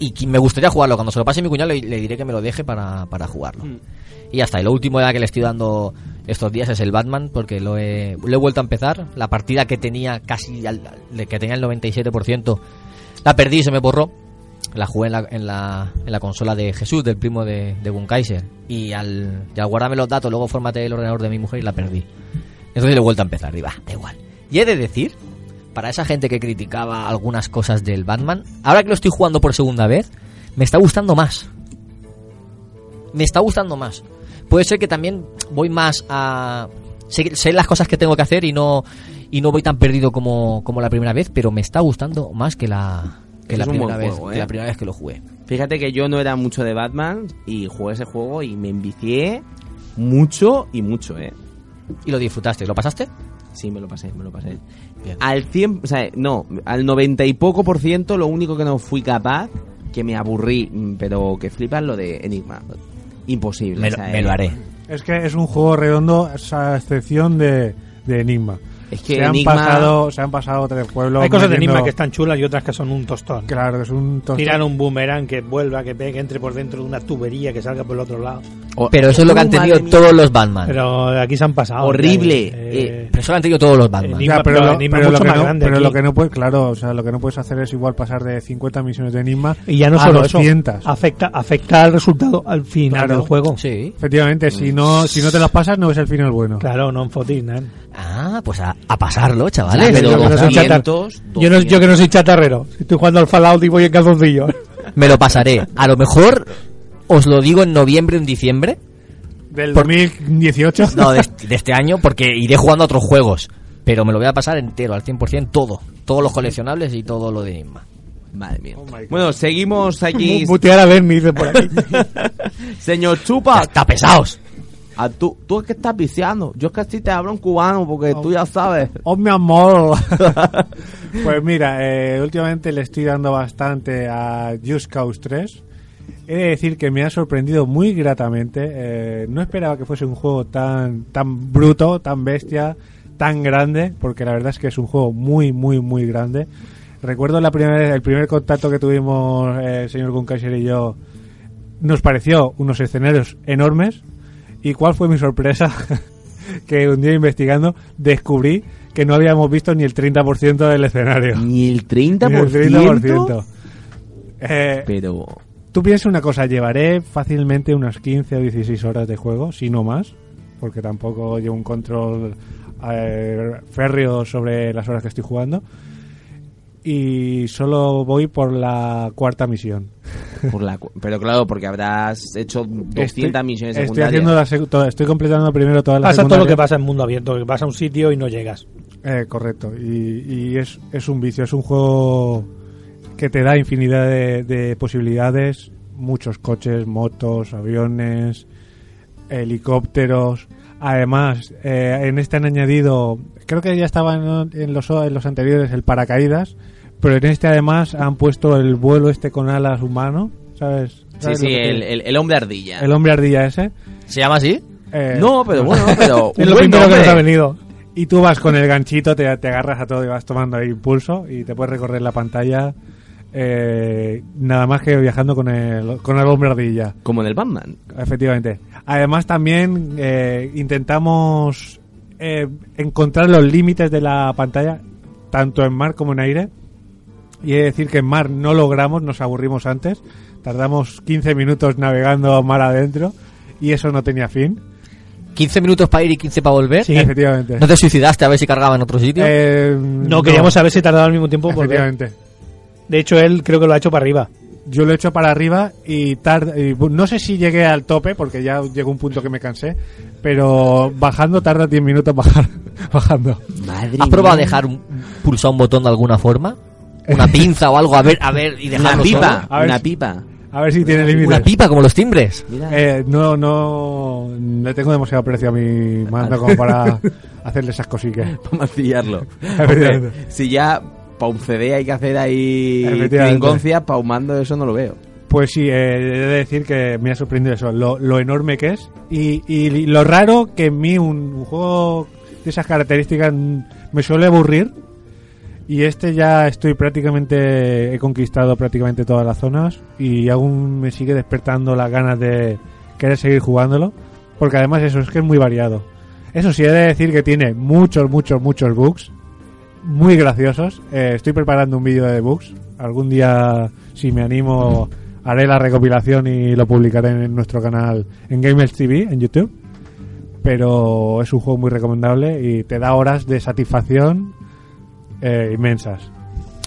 Y me gustaría jugarlo. Cuando se lo pase a mi cuñado, le, le diré que me lo deje para, para jugarlo. Mm. Y ya está. Y lo último ya que le estoy dando estos días es el Batman, porque lo he, lo he vuelto a empezar. La partida que tenía casi, al- que tenía el 97%, la perdí y se me borró. La jugué en la, en la, consola de Jesús, del primo de, de. Y al, y al guardarme los datos, luego formateé el ordenador de mi mujer y la perdí. Entonces le he vuelto a empezar. Y va, da igual. Y he de decir, para esa gente que criticaba algunas cosas del Batman, ahora que lo estoy jugando por segunda vez, me está gustando más. Me está gustando más. Puede ser que también voy más a... Sé, sé las cosas que tengo que hacer y no y no voy tan perdido como, como la primera vez, pero me está gustando más que la, que Es la, un primera buen vez, juego, que ¿eh? la primera vez que lo jugué. Fíjate que yo no era mucho de Batman y jugué ese juego y me envicié mucho y mucho, ¿eh? ¿Y lo disfrutaste? ¿Lo pasaste? Sí, me lo pasé, me lo pasé. Bien. Al 100, o sea, no, al 90 y poco por ciento lo único que no fui capaz, que me aburrí, mm, pero que flipas lo de Enigma. Imposible. Me o lo- sea, me eh, lo haré. Es que es un juego redondo, a excepción de, de Enigma. Es que se, han Enigma- pasado, se han pasado tres pueblos. Hay cosas de metiendo- Enigma que están chulas y otras que son un tostón. Claro, es un tostón. Tiran un boomerang que vuelva, que pegue, entre por dentro de una tubería que salga por el otro lado. Pero eso es lo que han tenido todos los Batman. Pero aquí se han pasado. Horrible. Eh, Eh, Pero eso lo han tenido todos los Batman. Enigma, Ya, pero, pero lo, Enigma pero es lo mucho que más no, grande pero aquí. lo que no puedes, claro, o sea, lo que no puedes hacer es igual pasar de 50 misiones de Enigma Y ya no a solo eso, 200. afecta, afecta al resultado al final Claro. del juego. Sí. Efectivamente, si no, si no te las pasas, no es el final bueno. Claro, no en fotinan. Ah, pues a, a pasarlo, chavales. Pero yo, que no soy 200, chatar- yo, no, yo que no soy chatarrero. Estoy jugando al Fallout y voy en calzoncillos. Me lo pasaré. A lo mejor os lo digo en noviembre o en diciembre. Del Por- 2018. No, de, [LAUGHS] este- de este año, porque iré jugando a otros juegos. Pero me lo voy a pasar entero, al 100%, todo. Todos los coleccionables y todo lo de Enigma. Madre mía. Oh bueno, seguimos [LAUGHS] aquí. Mu- Mutear a Bernie, dice por aquí. [LAUGHS] Señor Chupa, ¡Está pesados! A tú, tú es que estás viciando. Yo es que te hablo en cubano porque tú ya sabes. ¡Oh, mi amor! [LAUGHS] pues mira, eh, últimamente le estoy dando bastante a Just Cause 3. He de decir que me ha sorprendido muy gratamente. eh, no esperaba que fuese un juego tan, tan bruto, tan bestia, tan grande, porque la verdad es que es un juego muy, muy, muy grande. Recuerdo la primera el primer contacto que tuvimos eh, el señor Gunkaiser y yo. Nos pareció unos escenarios enormes. ¿Y cuál fue mi sorpresa? [LAUGHS] que un día investigando descubrí que no habíamos visto ni el 30% del escenario. Ni el 30%. [LAUGHS] Ni el 30%. Eh, Pero. tú piensas una cosa, llevaré fácilmente unas 15 o 16 horas de juego, si no más, porque tampoco llevo un control eh, férreo sobre las horas que estoy jugando. Y solo voy por la cuarta misión. Por la, cu- pero claro, porque habrás hecho 200 Estoy- misiones estoy secundarias. haciendo la estoy completando primero todas las Pasa todo lo que pasa en mundo abierto, que vas a un sitio y no llegas. Eh, correcto. Y, y es, es un vicio, es un juego que te da infinidad de, de posibilidades, muchos coches, motos, aviones, helicópteros. Además, eh, en este han añadido, creo que ya estaba en, los, en los anteriores el paracaídas, pero en este además han puesto el vuelo este con alas humano, ¿sabes? Sí, ¿Sabes sí, el, el, el hombre ardilla. el hombre ardilla ese. ¿Se llama así? Eh, No, pero bueno, [LAUGHS] pero. Es lo primero que nos ha venido. Y tú vas con el ganchito, te, te agarras a todo y vas tomando ahí impulso y te puedes recorrer la pantalla eh, nada más que viajando con el, con el hombre ardilla. Como en el Batman. Efectivamente. Además también eh, intentamos eh, encontrar los límites de la pantalla, tanto en mar como en aire. Y he de decir que en mar no logramos, nos aburrimos antes. Tardamos 15 minutos navegando mar adentro y eso no tenía fin. 15 minutos para ir y 15 para volver. Sí, efectivamente. ¿No te suicidaste a ver si cargaba en otro sitio? Eh, No, queríamos saber si tardaba al mismo tiempo en volver. De hecho, él creo que lo ha hecho para arriba. Yo lo he hecho para arriba y tarda, y bu- no sé si llegué al tope porque ya llegó un punto que me cansé, pero bajando tarda 10 minutos bajar, [LAUGHS] bajando. Madre ¿Has probado a dejar un, pulsar un botón de alguna forma? Una [LAUGHS] pinza o algo, a ver, a ver, y dejarlo Una pipa, solo? A ver una si- pipa. A ver si tiene límites. Una pipa como los timbres. Eh, no, no, le tengo demasiado precio a mi mando como para [LAUGHS] hacerle esas cositas. Vamos a pillarlo. Efectivamente. si ya para un CD hay que hacer ahí Efectivamente. trinconcia, pa' un mando eso no lo veo. Pues sí, eh, he de decir que me ha sorprendido eso, lo, lo enorme que es y, y lo raro que en mí un, un juego de esas características me suele aburrir y este ya estoy prácticamente, he conquistado prácticamente todas las zonas y aún me sigue despertando las ganas de querer seguir jugándolo porque además eso es que es muy variado. Eso sí, he de decir que tiene muchos, muchos, muchos bugs muy graciosos. Eh, estoy preparando un vídeo de bugs. Algún día, si me animo, haré la recopilación y lo publicaré en nuestro canal en Gamers TV, en YouTube. Pero es un juego muy recomendable y te da horas de satisfacción eh, inmensas.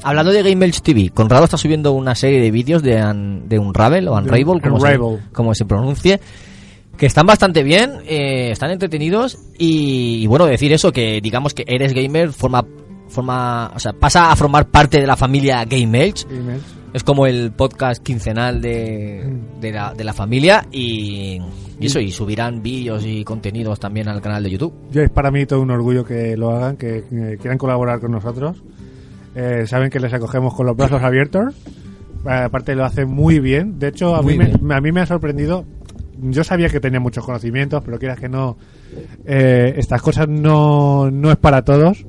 Hablando de Game Elch TV, Conrado está subiendo una serie de vídeos de, un, de Unravel o Unravel, como, Unravel. Se, como se pronuncie, que están bastante bien, eh, están entretenidos y, y bueno, decir eso, que digamos que Eres Gamer forma, forma, o sea, pasa a formar parte de la familia Game Elch. Es como el podcast quincenal de, de, la, de la familia y, y eso, y subirán vídeos y contenidos también al canal de YouTube. Yo es para mí todo un orgullo que lo hagan, que, que quieran colaborar con nosotros. Eh, saben que les acogemos con los brazos abiertos. Eh, aparte lo hacen muy bien. De hecho, a Muy mí, me, a mí me ha sorprendido. Yo sabía que tenía muchos conocimientos, pero quieras que no, eh, estas cosas no, no es para todos.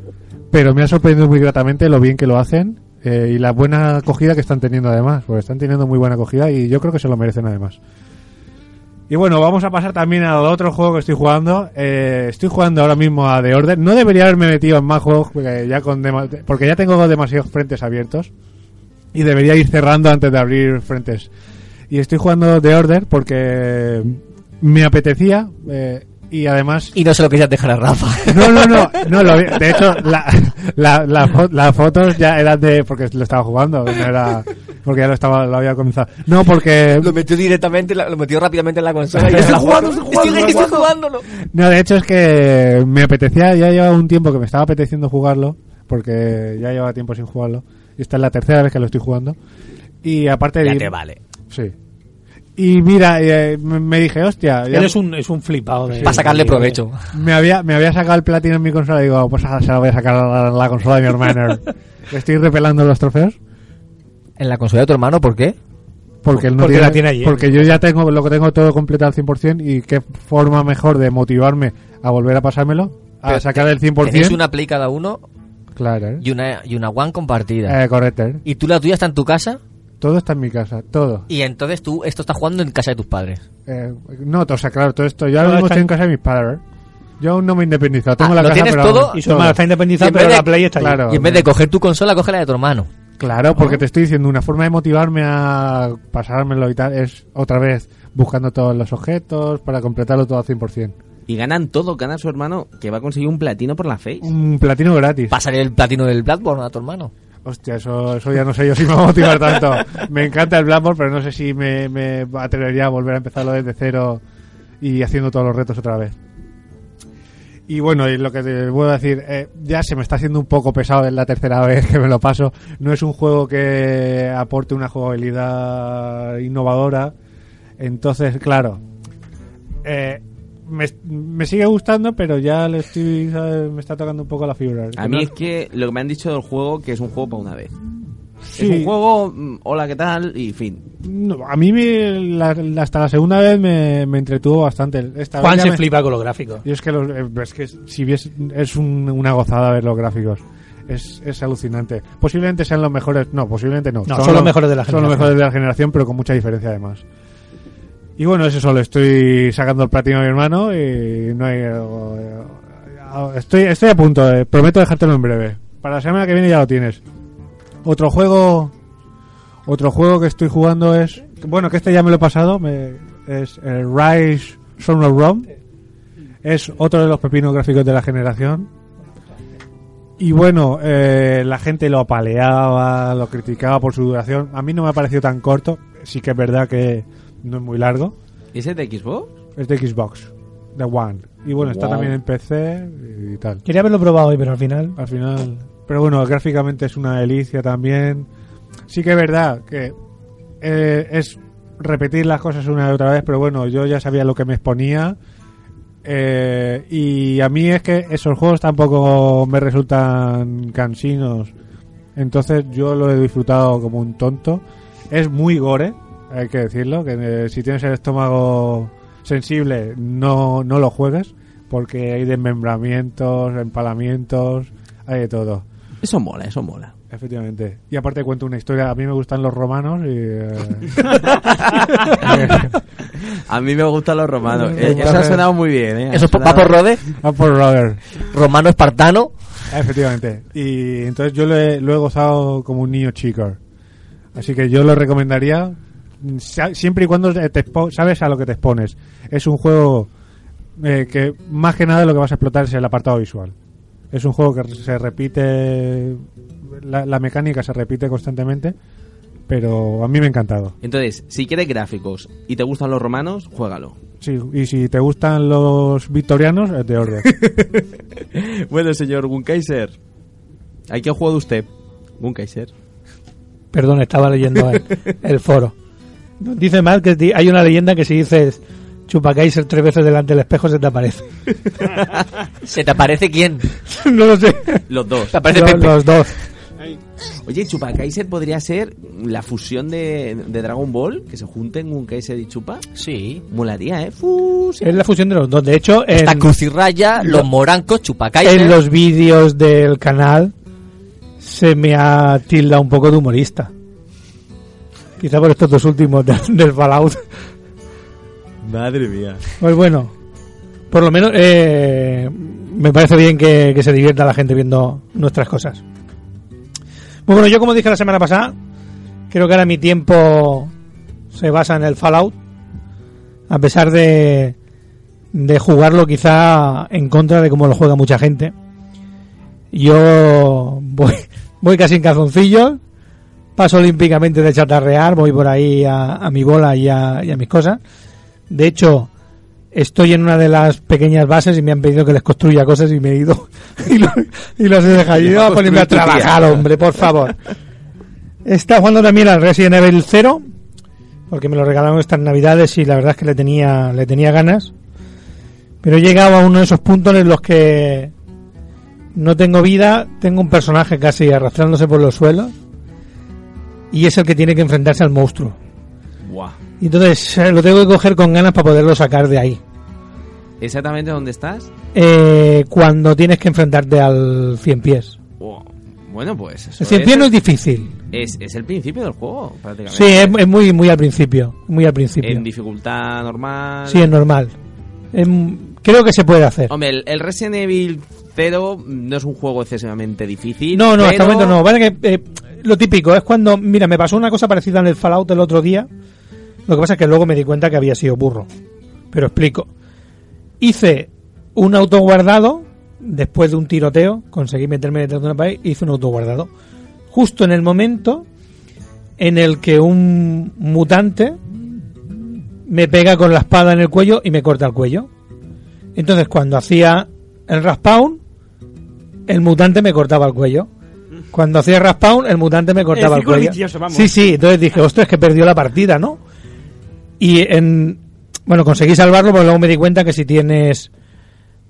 Pero me ha sorprendido muy gratamente lo bien que lo hacen eh, y la buena acogida que están teniendo además. Porque están teniendo muy buena acogida y yo creo que se lo merecen además. Y bueno, vamos a pasar también al otro juego que estoy jugando. Eh, estoy jugando ahora mismo a The Order. No debería haberme metido en más juegos porque ya, con porque ya tengo demasiados frentes abiertos. Y debería ir cerrando antes de abrir frentes. Y estoy jugando The Order porque me apetecía. eh, y además Y no se lo querías dejar a Rafa. [LAUGHS] no, no, no, no lo. De hecho, la, la, la fo- las fotos ya eran de. porque lo estaba jugando, no era. porque ya lo, estaba, lo había comenzado. No, porque. Lo metió directamente, lo metió rápidamente en la consola. y Estoy jugando, estoy jugando, estoy estoy jugándolo. No, de hecho es que me apetecía, ya llevaba un tiempo que me estaba apeteciendo jugarlo, porque ya llevaba tiempo sin jugarlo. Y esta es la tercera vez que lo estoy jugando. Y aparte Ya de. te vale. Sí. Y mira, eh, me dije, hostia. ya- Él es un, es un flipado. De, Para sacarle provecho. me había, me había sacado el platino en mi consola y digo, pues ahora se lo voy a sacar a la, la consola de mi hermano. [LAUGHS] Estoy repelando los trofeos. ¿En la consola de tu hermano por qué? Porque él no Porque tiene, la tiene allí. porque yo ya tengo lo que tengo todo completado al 100% y qué forma mejor de motivarme a volver a pasármelo, a Pero sacar el 100%. Tenéis una Play cada uno Claro, ¿eh? y una, y una One compartida. Eh, correcto. ¿eh? ¿Y tú la tuya está en tu casa? Todo está en mi casa, todo. Y entonces tú esto estás jugando en casa de tus padres. Eh, no, o sea, claro, todo esto. Yo ahora mismo está estoy en- casa de mis padres. Yo aún no me he independizado. Tengo Ah, la ¿lo casa, tienes pero todo? Y su hermano está independizado, en pero de- la Play está. Claro. y en vez de coger tu consola, coge la de tu hermano. Claro, porque te estoy diciendo, una forma de motivarme a pasármelo y tal es otra vez buscando todos los objetos para completarlo todo al 100%. Y ganan todo, gana su hermano que va a conseguir un platino por la face. Un platino gratis. Pásale el platino del Bloodborne a tu hermano. Hostia, eso, eso ya no sé yo si me va a motivar tanto. Me encanta el Bloodborne, pero no sé si me, me atrevería a volver a empezarlo desde cero y haciendo todos los retos otra vez. Y bueno, y lo que te puedo decir, eh, ya se me está haciendo un poco pesado en la tercera [LAUGHS] vez que me lo paso. No es un juego que aporte una jugabilidad innovadora. Entonces, claro, eh, me, me sigue gustando, pero ya le estoy, ¿sabes? me está tocando un poco la fibra. A mí es que lo que me han dicho del juego que es un juego para una vez. Sí. Es un juego, mm, hola, ¿qué tal? Y fin. No, a mí me- la- hasta la segunda vez me, me entretuvo bastante. Esta Juan vez se me- flipa con los gráficos. Y es que, los- eh, es, que si ves, es un- una gozada ver los gráficos. es, es alucinante. Posiblemente sean los mejores, no, posiblemente no. No, son los mejores de la Son los generación. mejores de la generación, pero con mucha diferencia además. Y bueno, eso solo estoy sacando el platino a mi hermano y no hay... eh, Estoy, estoy a punto, eh, prometo dejártelo en breve. Para la semana que viene ya lo tienes. Otro juego... Otro juego que estoy jugando es... Bueno, que este ya me lo he pasado. me- es Rise Son of Rome. Es otro de los pepinos gráficos de la generación. Y bueno, eh, la gente lo apaleaba, lo criticaba por su duración. A mí no me ha parecido tan corto. Sí que es verdad que no es muy largo. ¿Es el de Xbox? Es de Xbox, de One. Y bueno, está Wow. también en PC y tal. Quería haberlo probado hoy, pero al final. Al final. Pero bueno, gráficamente es una delicia también. Sí que es verdad que eh, es repetir las cosas una y otra vez, pero bueno, yo ya sabía lo que me exponía. Eh, y a mí es que esos juegos tampoco me resultan cansinos. Entonces yo lo he disfrutado como un tonto. Es muy gore, hay que decirlo, que eh, si tienes el estómago sensible no, no lo juegues, porque hay desmembramientos, empalamientos, hay de todo. Eso mola, eso mola. Efectivamente. Y aparte cuento una historia, a mí me gustan los romanos y... eh, [LAUGHS] A mí me gustan los romanos. Eh, Eso ha sonado muy bien, ¿eh? ¿Eso sonado- va por Rode? Va por Rode. Romano espartano. Efectivamente. Y entonces yo lo he, lo he gozado como un niño chico. Así que yo lo recomendaría siempre y cuando te expo- sabes a lo que te expones. Es un juego eh, que más que nada lo que vas a explotar es el apartado visual. Es un juego que se repite, la, la mecánica se repite constantemente, pero a mí me ha encantado. Entonces, si quieres gráficos y te gustan los romanos, juégalo. Sí, y si te gustan los victorianos, es de orden. [LAUGHS] bueno, señor Gunkaiser. ¿A qué ha jugado usted? Gunkaiser. Perdón, estaba leyendo el, el foro. Dice mal que hay una leyenda que si dices Chupacaiser tres veces delante del espejo se te aparece. [LAUGHS] ¿Se te aparece quién? [LAUGHS] no lo sé. Los dos. Te aparece Los- Pepe. los dos. Oye, Chupacaiser podría ser la fusión de, de Dragon Ball, que se junten Gunkaiser y Chupa. Sí. Molaría, ¿eh? Fusión. Es la fusión de los dos. De hecho, en, Está Cruz y Raya, los morancos, Chupacaiser. en los vídeos del canal se me ha tildado un poco de humorista. Quizá por estos dos últimos [LAUGHS] de- del Fallout. Madre mía. Pues bueno, por lo menos eh, me parece bien que, que se divierta la gente viendo nuestras cosas. Pues bueno, yo como dije la semana pasada, creo que ahora mi tiempo se basa en el Fallout, a pesar de, de jugarlo quizá en contra de cómo lo juega mucha gente. Yo voy, [LAUGHS] voy casi en calzoncillos, paso olímpicamente de chatarrear, voy por ahí a, a mi bola y a, y a mis cosas. De hecho, estoy en una de las pequeñas bases y me han pedido que les construya cosas y me he ido [LAUGHS] y, lo- y los he dejado. Yo iba a ponerme a trabajar, hombre, por favor. Está jugando también al Resident Evil 0 porque me lo regalaron estas navidades y la verdad es que le tenía le tenía ganas. Pero he llegado a uno de esos puntos en los que no tengo vida, tengo un personaje casi arrastrándose por los suelos y es el que tiene que enfrentarse al monstruo. Buah. Y entonces eh, lo tengo que coger con ganas para poderlo sacar de ahí. ¿Exactamente dónde estás? Eh, cuando tienes que enfrentarte al 100 pies. Buah. Bueno, pues eso El 100 pies no es difícil. Es, es el principio del juego, prácticamente. Sí, es, es muy muy al principio, muy al principio. En dificultad normal. Sí, es normal. Creo que se puede hacer. Hombre, el, el Resident Evil 0 no es un juego excesivamente difícil. No, no, hasta el momento no. Vale que eh, lo típico es cuando, mira, me pasó una cosa parecida en el Fallout el otro día. Lo que pasa es que luego me di cuenta que había sido burro. Pero explico. Hice un autoguardado después de un tiroteo, conseguí meterme detrás de una pared, hice un autoguardado. Justo en el momento en el que un mutante me pega con la espada en el cuello y me corta el cuello. Entonces cuando hacía el respawn, el mutante me cortaba el cuello. Cuando hacía respawn, el mutante me cortaba el, círculo cuello. vicioso, vamos. Sí, sí, entonces dije, ostras, que perdió la partida, ¿no? Y en. Bueno, conseguí salvarlo, pero luego me di cuenta que si tienes.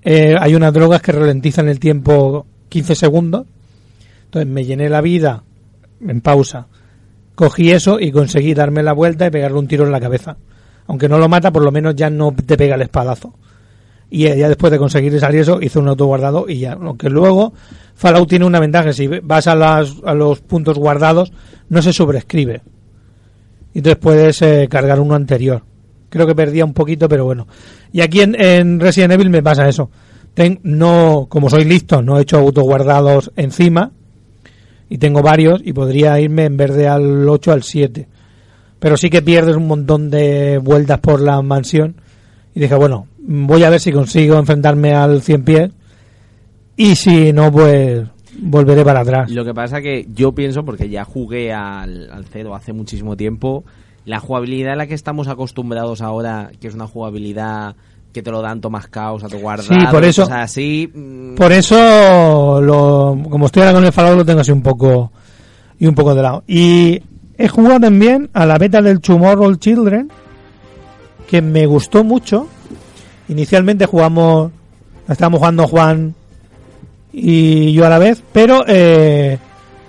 eh, hay unas drogas que ralentizan el tiempo 15 segundos. Entonces me llené la vida en pausa. Cogí eso y conseguí darme la vuelta y pegarle un tiro en la cabeza. Aunque no lo mata, por lo menos ya no te pega el espadazo. Y ya después de conseguir salir eso hizo un autoguardado y ya. Aunque luego Fallout tiene una ventaja si vas a, las, a los puntos guardados no se sobrescribe. Y entonces puedes eh, cargar uno anterior. Creo que perdía un poquito pero bueno. Y aquí en, en Resident Evil me pasa eso. Ten- no como soy listo no he hecho autoguardados encima y tengo varios y podría irme en vez de al 8 al 7 pero sí que pierdes un montón de vueltas por la mansión y dije bueno voy a ver si consigo enfrentarme al 100 pies y si no pues volveré para atrás Lo que pasa que yo pienso, porque ya jugué al, al cero hace muchísimo tiempo, la jugabilidad a la que estamos acostumbrados ahora, que es una jugabilidad que te lo dan Tomás Caos a tu guardado, Sí, por eso- cosas así, mm, Por eso, lo, como estoy ahora con el Fallout, lo tengo así un poco y un poco de lado. Y he jugado también a la beta del Tomorrow Children, que me gustó mucho. Inicialmente jugamos, la estábamos jugando Juan y yo a la vez, pero eh,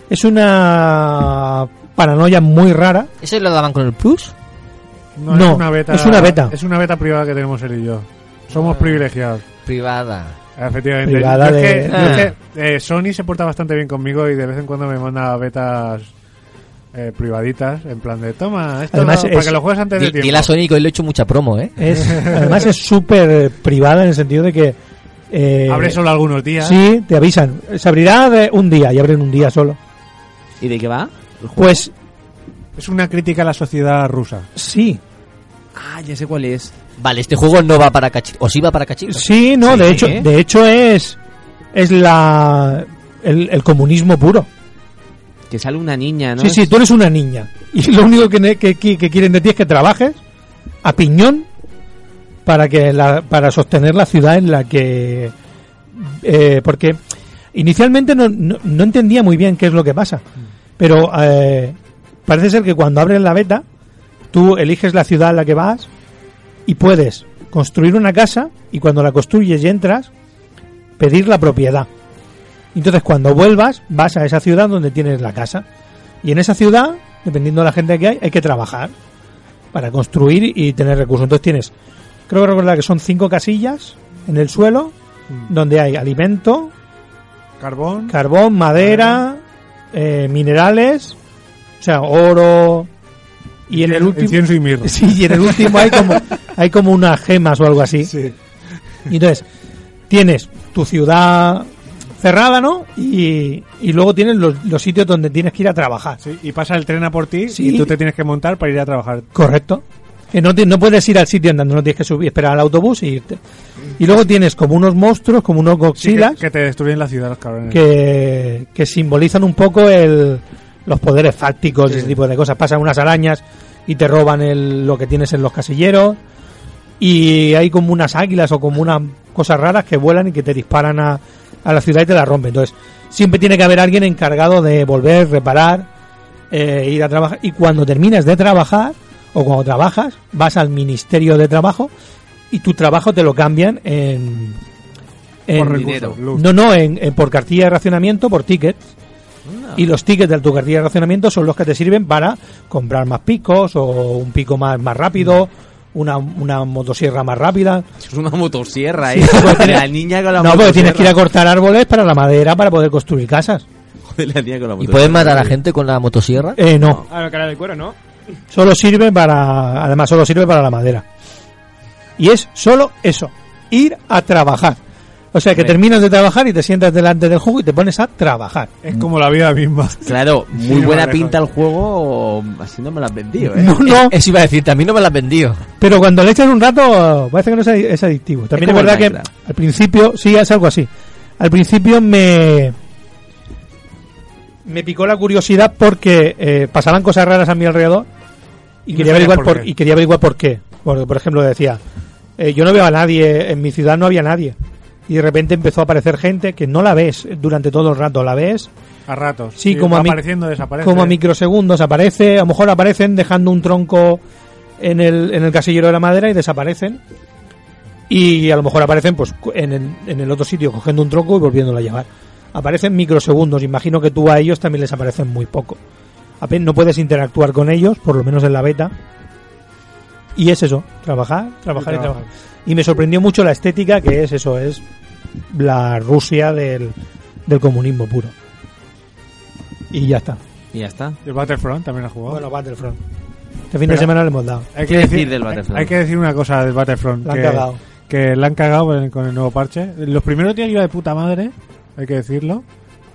es una paranoia muy rara. ¿Ese lo daban con el Plus? No, No, es una beta. es una beta. Es una beta privada que tenemos él y yo. Somos privilegiados. Privada. Efectivamente. Privada Yo es de- yo es que, eh, Sony se porta bastante bien conmigo y de vez en cuando me manda betas eh, privaditas en plan de toma esto Además, para es- que lo juegues antes de tiempo. Dile a Sony hoy le he hecho mucha promo, ¿eh? Es, además es súper privada en el sentido de que... eh, Abre solo algunos días. Sí, te avisan. Se abrirá de un día y abren un día solo. ¿Y de qué va? Pues Es una crítica a la sociedad rusa. sí, Ah, ya sé cuál es. Vale, este juego no va para cachitos. ¿O sí va para cachitos? sí, no, Sí. de hecho, de hecho es es la el, el comunismo puro. Que sale una niña, ¿no? Sí, sí, tú eres una niña y lo único que, que- que quieren de ti es que trabajes a piñón para que la, para sostener la ciudad en la que eh, porque inicialmente no, no, no entendía muy bien qué es lo que pasa, pero eh, parece ser que cuando abres la beta tú eliges la ciudad a la que vas y puedes construir una casa y cuando la construyes y entras pedir la propiedad. Entonces cuando vuelvas vas a esa ciudad donde tienes la casa y en esa ciudad, dependiendo de la gente que hay, hay que trabajar para construir y tener recursos. Entonces tienes, creo que recordar que son cinco casillas en el suelo donde hay alimento, Carbón. carbón, madera, eh, minerales, o sea, oro y en el último Incienso y mirra. [LAUGHS] Sí, y en el último hay como hay como unas gemas o algo así. Sí. Y entonces tienes tu ciudad cerrada, ¿no? Y, y luego tienes los, los sitios donde tienes que ir a trabajar. Sí, y pasa el tren a por ti Sí. y tú te tienes que montar para ir a trabajar. Correcto. Que no, te- no puedes ir al sitio andando, no tienes que subir, esperar al autobús y irte. Y luego tienes como unos monstruos, como unos Sí, que, goxilas, que te destruyen la ciudad, los cabrones. que, que simbolizan un poco el, los poderes fácticos y ese tipo de cosas. Pasan unas arañas y te roban el, lo que tienes en los casilleros. Y hay como unas águilas o como unas cosas raras que vuelan y que te disparan a, a la ciudad y te la rompen. Entonces, siempre tiene que haber alguien encargado de volver, reparar, eh, ir a trabajar. Y cuando terminas de trabajar, o cuando trabajas, vas al Ministerio de Trabajo y tu trabajo te lo cambian en. en Por recursos, no, no, en, en- por cartilla de racionamiento, por tickets. Y los tickets de tu cartilla de racionamiento son los que te sirven para comprar más picos o un pico más, más rápido, una, una motosierra más rápida. Es una motosierra, ¿eh? la niña con la no, porque tienes que ir a motosierra. cortar árboles para la madera para poder construir casas. Joder, la niña con la ¿Y motosierra. puedes matar a gente con la motosierra? Eh, no, A la cara del cuero, ¿no? solo sirve para, además solo sirve para la madera. Y es solo eso, ir a trabajar. O sea que terminas de trabajar y te sientas delante del juego y te pones a trabajar. Es como la vida misma. [LAUGHS] Claro, muy Sí, buena pinta el juego, así no me la has vendido, ¿eh? No, no, [LAUGHS] Eso iba a decirte, a mí no me la has vendido. Pero cuando le echas un rato, parece que no es, adi- es adictivo. También es, verdad que al principio, sí, es algo así. Al principio me. Me picó la curiosidad porque eh, pasaban cosas raras a mi alrededor y, Y no quería sabías averiguar por y quería averiguar por qué. Porque, por ejemplo, decía, eh, yo no veo a nadie, en mi ciudad no había nadie. Y de repente empezó a aparecer gente que no la ves durante todo el rato, la ves A ratos. Sí, como a apareciendo, desaparece. como a microsegundos aparece, a lo mejor aparecen dejando un tronco en el, en el casillero de la madera y desaparecen. Y a lo mejor aparecen pues en el, en el otro sitio cogiendo un tronco y volviéndolo a llevar. Aparecen microsegundos, imagino que tú a ellos también les aparecen muy poco. Apenas no puedes interactuar con ellos, por lo menos en la beta. Y es eso, trabajar, trabajar y, Y trabajar. Y me sorprendió mucho la estética, que es eso, es la Rusia del, del comunismo puro. Y ya está. Y ya está. El Battlefront también ha jugado. Bueno, Battlefront. Este fin de semana le hemos dado. Hay ¿Qué que decir decir, del Battlefront? Hay que decir una cosa del Battlefront. La han que, cagado. que la han cagado con el, con el nuevo parche. Los primeros días iba de puta madre, hay que decirlo.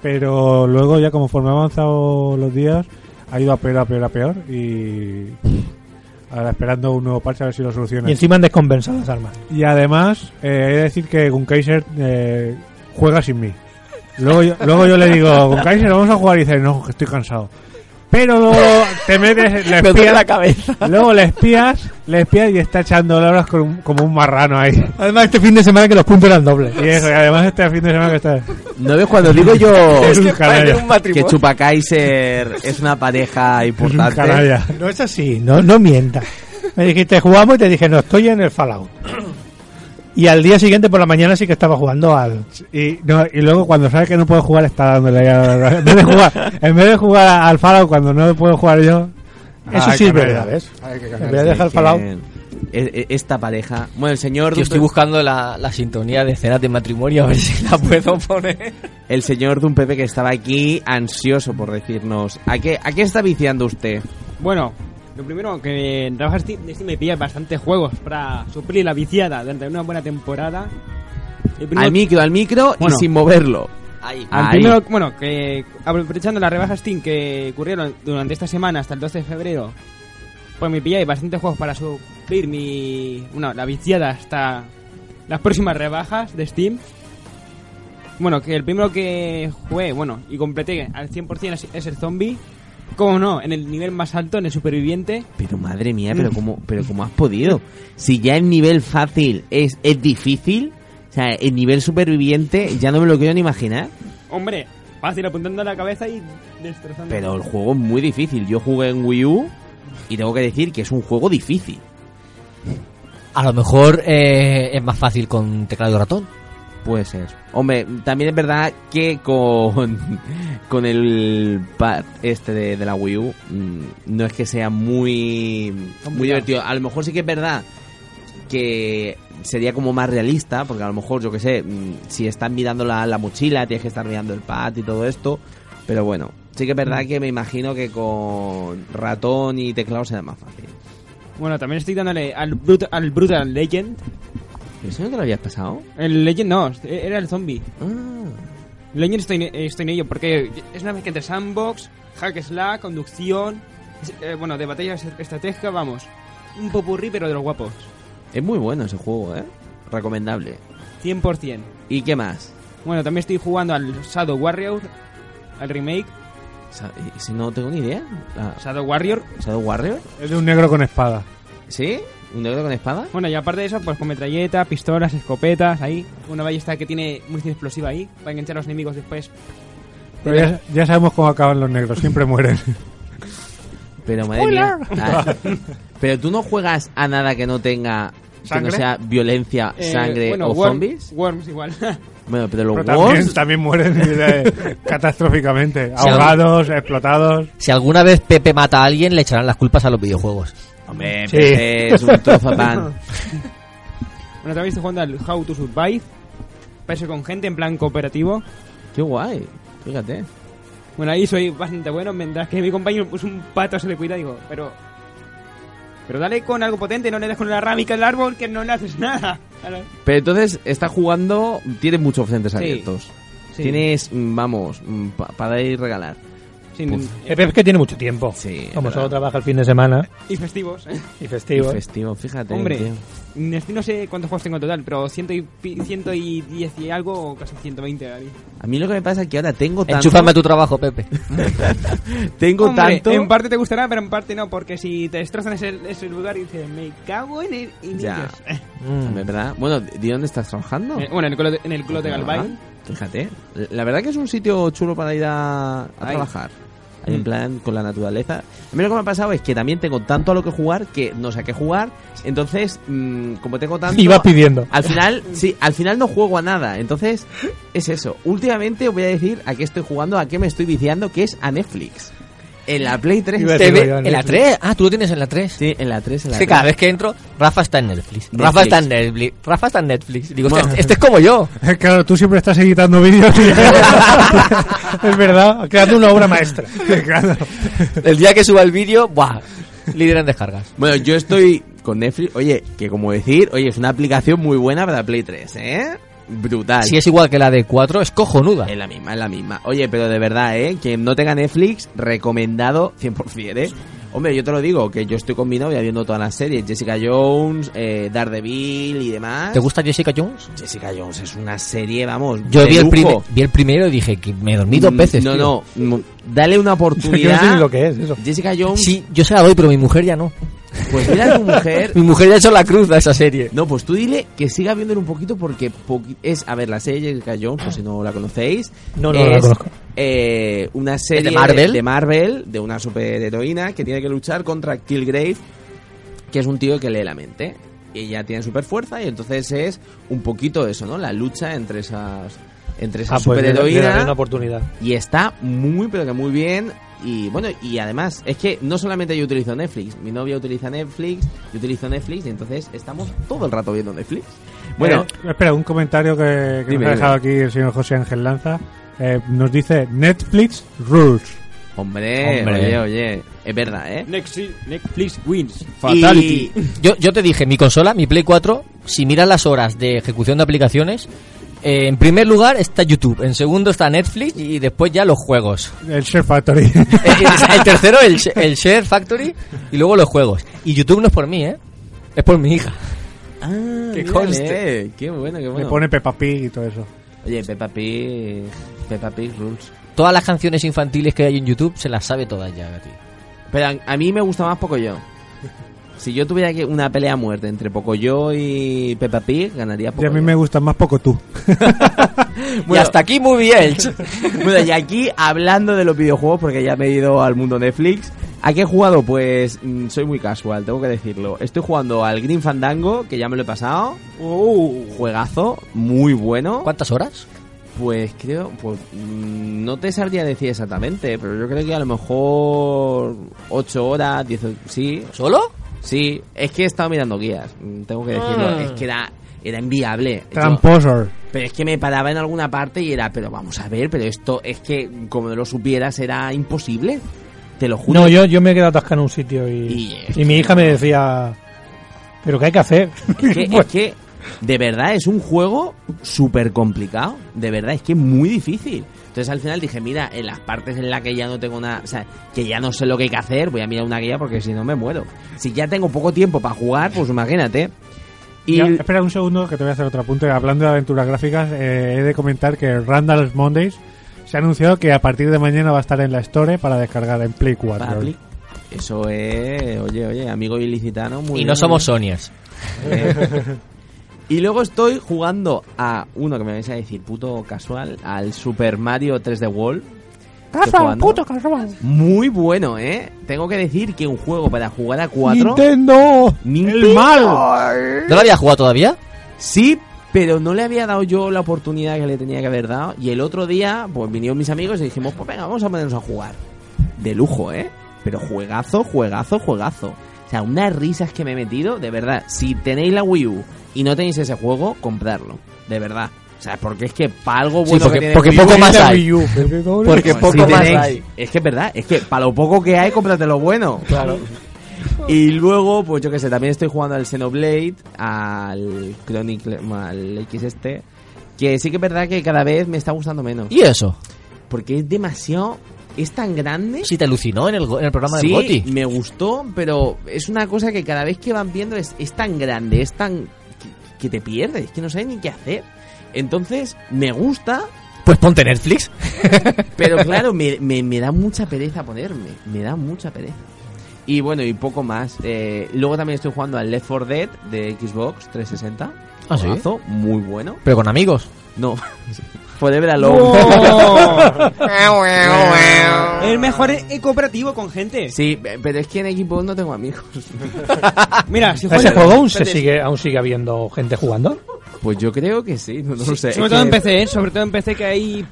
Pero luego ya conforme han avanzado los días, ha ido a peor, a peor, a peor. Y ahora esperando un nuevo parche a ver si lo soluciona. Y encima han descompensado las armas. Y además, eh, he de decir que Gunkaiser eh, juega sin mí. Luego yo, luego yo le digo, Gunkaiser, vamos a jugar. Y dice, no, que estoy cansado. Pero luego te metes, le [LAUGHS] Me espías, la cabeza. luego le espías, le espías y está echando horas con un- como un marrano ahí. Además, este fin de semana que los puntos eran dobles. Y eso, y además este fin de semana que está... ¿No ves cuando digo yo [LAUGHS] Es un canalla. que Chupacaiser es una pareja Es un importante? No es así, no, no mientas. Me dijiste, jugamos y te dije, no, estoy en el Fallout. Y al día siguiente por la mañana sí que estaba jugando al... Y, no, y luego cuando sabe que no puede jugar está dándole a- en vez de jugar en vez de jugar al Fallout cuando no puedo jugar yo Eso sí es verdad, ¿ves? En vez de dejar Fallout... e- e- Esta pareja. Bueno, el señor. Yo estoy buscando la, la sintonía de escenas de matrimonio a ver si la puedo poner. El señor de un Pepe que estaba aquí ansioso por decirnos. ¿A qué, ¿A qué está viciando usted? Bueno, lo primero que en trabajar Steam, Steam me pillas bastantes juegos para suplir la viciada durante una buena temporada. Primero- Al micro, al micro Bueno. y sin moverlo. Ahí. al Ahí. primero, bueno, que aprovechando las rebajas Steam que ocurrieron durante esta semana hasta el 12 de febrero, pues me pilláis bastantes juegos para suplir mi. Bueno, la viciada hasta las próximas rebajas de Steam. Bueno, que el primero que jugué, bueno, y completé al 100% es, es el zombie. Como no, en el nivel más alto, en el superviviente. Pero madre mía, pero cómo, pero cómo has podido. Si ya el nivel fácil es, es difícil, o sea, el nivel superviviente ya no me lo quiero ni imaginar. Hombre, fácil apuntando a la cabeza y destrozando. Pero el juego es muy difícil. Yo jugué en Wii U y tengo que decir que es un juego difícil. A lo mejor eh, es más fácil con teclado y ratón. Puede ser. Hombre, también es verdad que con, [LAUGHS] con el pad este de, de la Wii U mm, no es que sea muy, muy divertido. A lo mejor sí que es verdad que sería como más realista, porque a lo mejor, yo que sé, mm, si estás mirando la, la mochila, tienes que estar mirando el pad y todo esto. Pero bueno, sí que es verdad que me imagino que con ratón y teclado será más fácil. Bueno, también estoy dándole al, Brut- al Brutal Legend. ¿Eso no te lo habías pasado? El Legend no, era el zombie. Ah. Legend estoy, en- estoy en ello porque es una vez que entre sandbox, hack slack, conducción, es- eh, bueno, de batalla estratégica, vamos. Un popurrí, pero de los guapos. Es muy bueno ese juego, ¿eh? Recomendable. 100%. ¿Y qué más? Bueno, también estoy jugando al Shadow Warrior, al remake. Y Si no tengo ni idea. Ah, Shadow Warrior. ¿Shadow Warrior? es de un negro con espada ¿Sí? ¿Un negro con espada? Bueno, y aparte de eso, pues con metralleta, pistolas, escopetas, ahí. Una ballesta que tiene munición explosiva ahí, para enganchar a los enemigos después. pero ya, ya sabemos cómo acaban los negros siempre mueren [LAUGHS] Pero madre mía. Ah, pero tú no juegas a nada que no tenga. Que no sea violencia, Eh, sangre bueno, o Worm- zombies. Worms igual. [LAUGHS] Bueno, pero los pero también, Worms. también mueren eh, catastróficamente ahogados explotados Si alguna vez Pepe mata a alguien, le echarán las culpas a los videojuegos. Hombre, Sí. Pepe es un trozo pan. [LAUGHS] Bueno, también estoy jugando al How to Survive. Parece con gente en plan cooperativo. Qué guay. Fíjate. Bueno, ahí soy bastante bueno, mientras que mi compañero pues un pato se le cuida, digo, pero... Pero dale con algo potente, no le des con la rámica del árbol que no le haces nada. Pero entonces, está jugando. Tienes muchos frentes Sí. abiertos. Sí. Tienes, mm, vamos, mm, pa- para ir regalar. Sin- es que tiene mucho tiempo. Sí. Como solo trabaja el fin de semana Y festivos, ¿eh? y Y festivo. fíjate. Hombre, tío. no sé cuántos juegos tengo en total, pero ciento y, ciento y diez y algo, o casi 120 ahí. A mí lo que me pasa es que ahora tengo tanto. Enchúfame a tu trabajo, Pepe. [LAUGHS] Tengo Hombre, tanto. en parte te gustará, pero en parte no, porque si te destrozan ese, ese lugar y dices, me cago en, el, [LAUGHS] en Ya. ellos". Hombre, ¿verdad? Bueno, ¿de dónde estás trabajando? Eh, bueno, en el club de, en el club de Ah. Fíjate. La verdad que es un sitio chulo para ir a, a trabajar. En Mm. plan con la naturaleza. A mí lo que me ha pasado es que también tengo tanto a lo que jugar que no sé a qué jugar. Entonces, mm, como tengo [LAUGHS] tanto. Vas pidiendo. Al final, sí, al final no juego a nada. Entonces, es eso. Últimamente os voy a decir a qué estoy jugando, a qué me estoy viciando, que es a Netflix. En la Play 3. Iba a Te decirlo ve- yo, en la Netflix. 3. Ah, tú lo tienes en la 3. Sí, en la 3, en la Es que 3. cada vez que entro, Rafa está en Netflix. Rafa está en Netflix. Rafa está en Netflix. Digo, Bueno. este, este es como yo. Claro, tú siempre estás editando vídeos. [LAUGHS] Es verdad, creando una obra maestra. [LAUGHS] claro. El día que suba el vídeo, ¡buah! Líder en descargas. Bueno, yo estoy con Netflix. Oye, que como decir, oye, es una aplicación muy buena para Play 3, ¿eh? Brutal. Si es igual que la de 4, es cojonuda. Es la misma, es la misma. Oye, pero de verdad, ¿eh? Quien no tenga Netflix, recomendado 100%, ¿eh? Hombre, yo te lo digo, que yo estoy con mi novia viendo todas las series. Jessica Jones, eh, Daredevil y demás. ¿Te gusta Jessica Jones? Jessica Jones es una serie, vamos, Yo vi el, lujo. primer- vi el primero y dije que me dormí dos Mm, veces. No, tío. no, mm, dale una [LAUGHS] Yo oportunidad. no sé ni lo que es eso. Jessica Jones, Sí, yo se la doy, pero mi mujer ya no. Pues mira a tu mujer. [LAUGHS] Mi mujer ya ha hecho la cruz a esa serie. No, pues tú dile que siga viéndolo un poquito porque es, a ver, la serie Jessica Jones, por si no la conocéis, No, no es la conozco. eh, una serie de Marvel? de Marvel, de una superheroína que tiene que luchar contra Killgrave, que es un tío que lee la mente. Ella tiene super fuerza y entonces es un poquito eso, ¿no? La lucha entre esas entre esa Ah, pues superheroína una oportunidad. y está muy pero que muy bien y bueno y además es que no solamente yo utilizo Netflix mi novia utiliza Netflix yo utilizo Netflix y entonces estamos todo el rato viendo Netflix bueno Eh, espera, un comentario que, que Dime, nos ha dejado dime. aquí el señor José Ángel Lanza. Eh, nos dice Netflix Rules. hombre, Hombre. oye oye es verdad eh Netflix, Netflix wins. Y- Fatality. Yo, yo te dije, mi consola, mi Play 4, si miras las horas de ejecución de aplicaciones, eh, en primer lugar está YouTube, en segundo está Netflix y después ya los juegos. El Share Factory. Eh, [LAUGHS] eh, el tercero, el, Sh- el Share Factory y luego los juegos. Y YouTube no es por mí, ¿eh? Es por mi hija. ah, [LAUGHS] Que conste. qué bueno qué Le bueno pone Peppa Pig y todo eso. oye Peppa Pig Peppa Pig rules Todas las canciones infantiles que hay en YouTube se las sabe todas ya, Gati. pero a, a mí me gusta más Pocoyo si yo tuviera que una pelea a muerte entre Pocoyo y Peppa Pig ganaría Y a Pocoyo mí me gusta más poco tú. [LAUGHS] y hasta aquí muy bien. [LAUGHS] Bueno, y aquí hablando de los videojuegos, porque ya me he ido al mundo Netflix. ¿A qué he jugado? Pues mm, soy muy casual, tengo que decirlo. Estoy jugando al Green Fandango, que ya me lo he pasado. Juegazo, muy bueno. ¿Cuántas horas? Pues creo, pues mm, no te sabría decir exactamente, pero yo creo que a lo mejor 8 horas, 10, sí. ¿Solo? Sí, es que he estado mirando guías, mm, tengo que decirlo. Ah. Es que era, era inviable. Yo- Tramposor. pero es que me paraba en alguna parte y era, pero vamos a ver, pero esto es que como no lo supieras era imposible. Te lo juro. No, yo, yo me he quedado atascado en un sitio y, Y mi hija me decía, ¿pero qué hay que hacer? Es que, Pues, [LAUGHS] es que, de verdad, es un juego súper complicado. De verdad, es que es muy difícil. Entonces al final dije, mira, en las partes en las que ya no tengo nada, o sea, que ya no sé lo que hay que hacer, voy a mirar una guía porque si no me muero. Si ya tengo poco tiempo para jugar, pues imagínate. Y Ya, espera un segundo que te voy a hacer otro apunte. Hablando de aventuras gráficas, eh, he de comentar que Randall's Mondays se ha anunciado que a partir de mañana va a estar en la Store para descargar en Play 4. para Play- eso es, oye, oye, amigo ilicitano. Muy Y bien, no somos. Sonias. Eh, y luego estoy jugando a uno que me vais a decir puto casual, al Super Mario 3D World. Jugando. puto casual. Muy bueno, ¿eh? Tengo que decir que un juego para jugar a cuatro... ¡Nintendo! ¡Nintendo! ¡El mal! ¿No lo había jugado todavía? Sí, pero no le había dado yo la oportunidad que le tenía que haber dado. Y el otro día, pues vinieron mis amigos y dijimos, pues venga, vamos a ponernos a jugar. De lujo, ¿eh? Pero juegazo, juegazo, juegazo. O sea, unas risas que me he metido, de verdad. Si tenéis la Wii U y no tenéis ese juego, comprarlo. De verdad. O sea, porque es que para algo Sí, bueno porque- que tiene porque Wii U- poco más hay. Wii U, porque- poco si más tenéis- hay. Es que es verdad, es que para lo poco que hay, cómprate lo bueno. Claro. Y luego, pues yo que sé, también estoy jugando al Xenoblade, al Chronicle, al X este, que sí que es verdad que cada vez me está gustando menos. ¿Y eso? Porque es demasiado, es tan grande. Sí, te alucinó en el, go- en el programa Sí, del Goti. me gustó, pero es una cosa que cada vez que van viendo es, es tan grande, es tan... Que, que te pierdes, es que no sabes ni qué hacer. Entonces, me gusta, Pues ponte Netflix. [LAUGHS] pero [LAUGHS] claro, me, me, me da mucha pereza ponerme. Me da mucha pereza. Y bueno, y poco más. Eh, luego también estoy jugando al Left 4 Dead de Xbox 360. ¿Ah, sí? Muy bueno. Pero con amigos. No. [LAUGHS] Forever Alone. [LAUGHS] El mejor es cooperativo con gente. Sí, pero es que en Xbox no tengo amigos. [LAUGHS] Mira, si ¿Ese juegas- juego aún se sigue, aún sigue habiendo gente jugando? Pues yo creo que sí, no, no lo sé. Sobre todo en PC, ¿eh? Sobre todo en PC que hay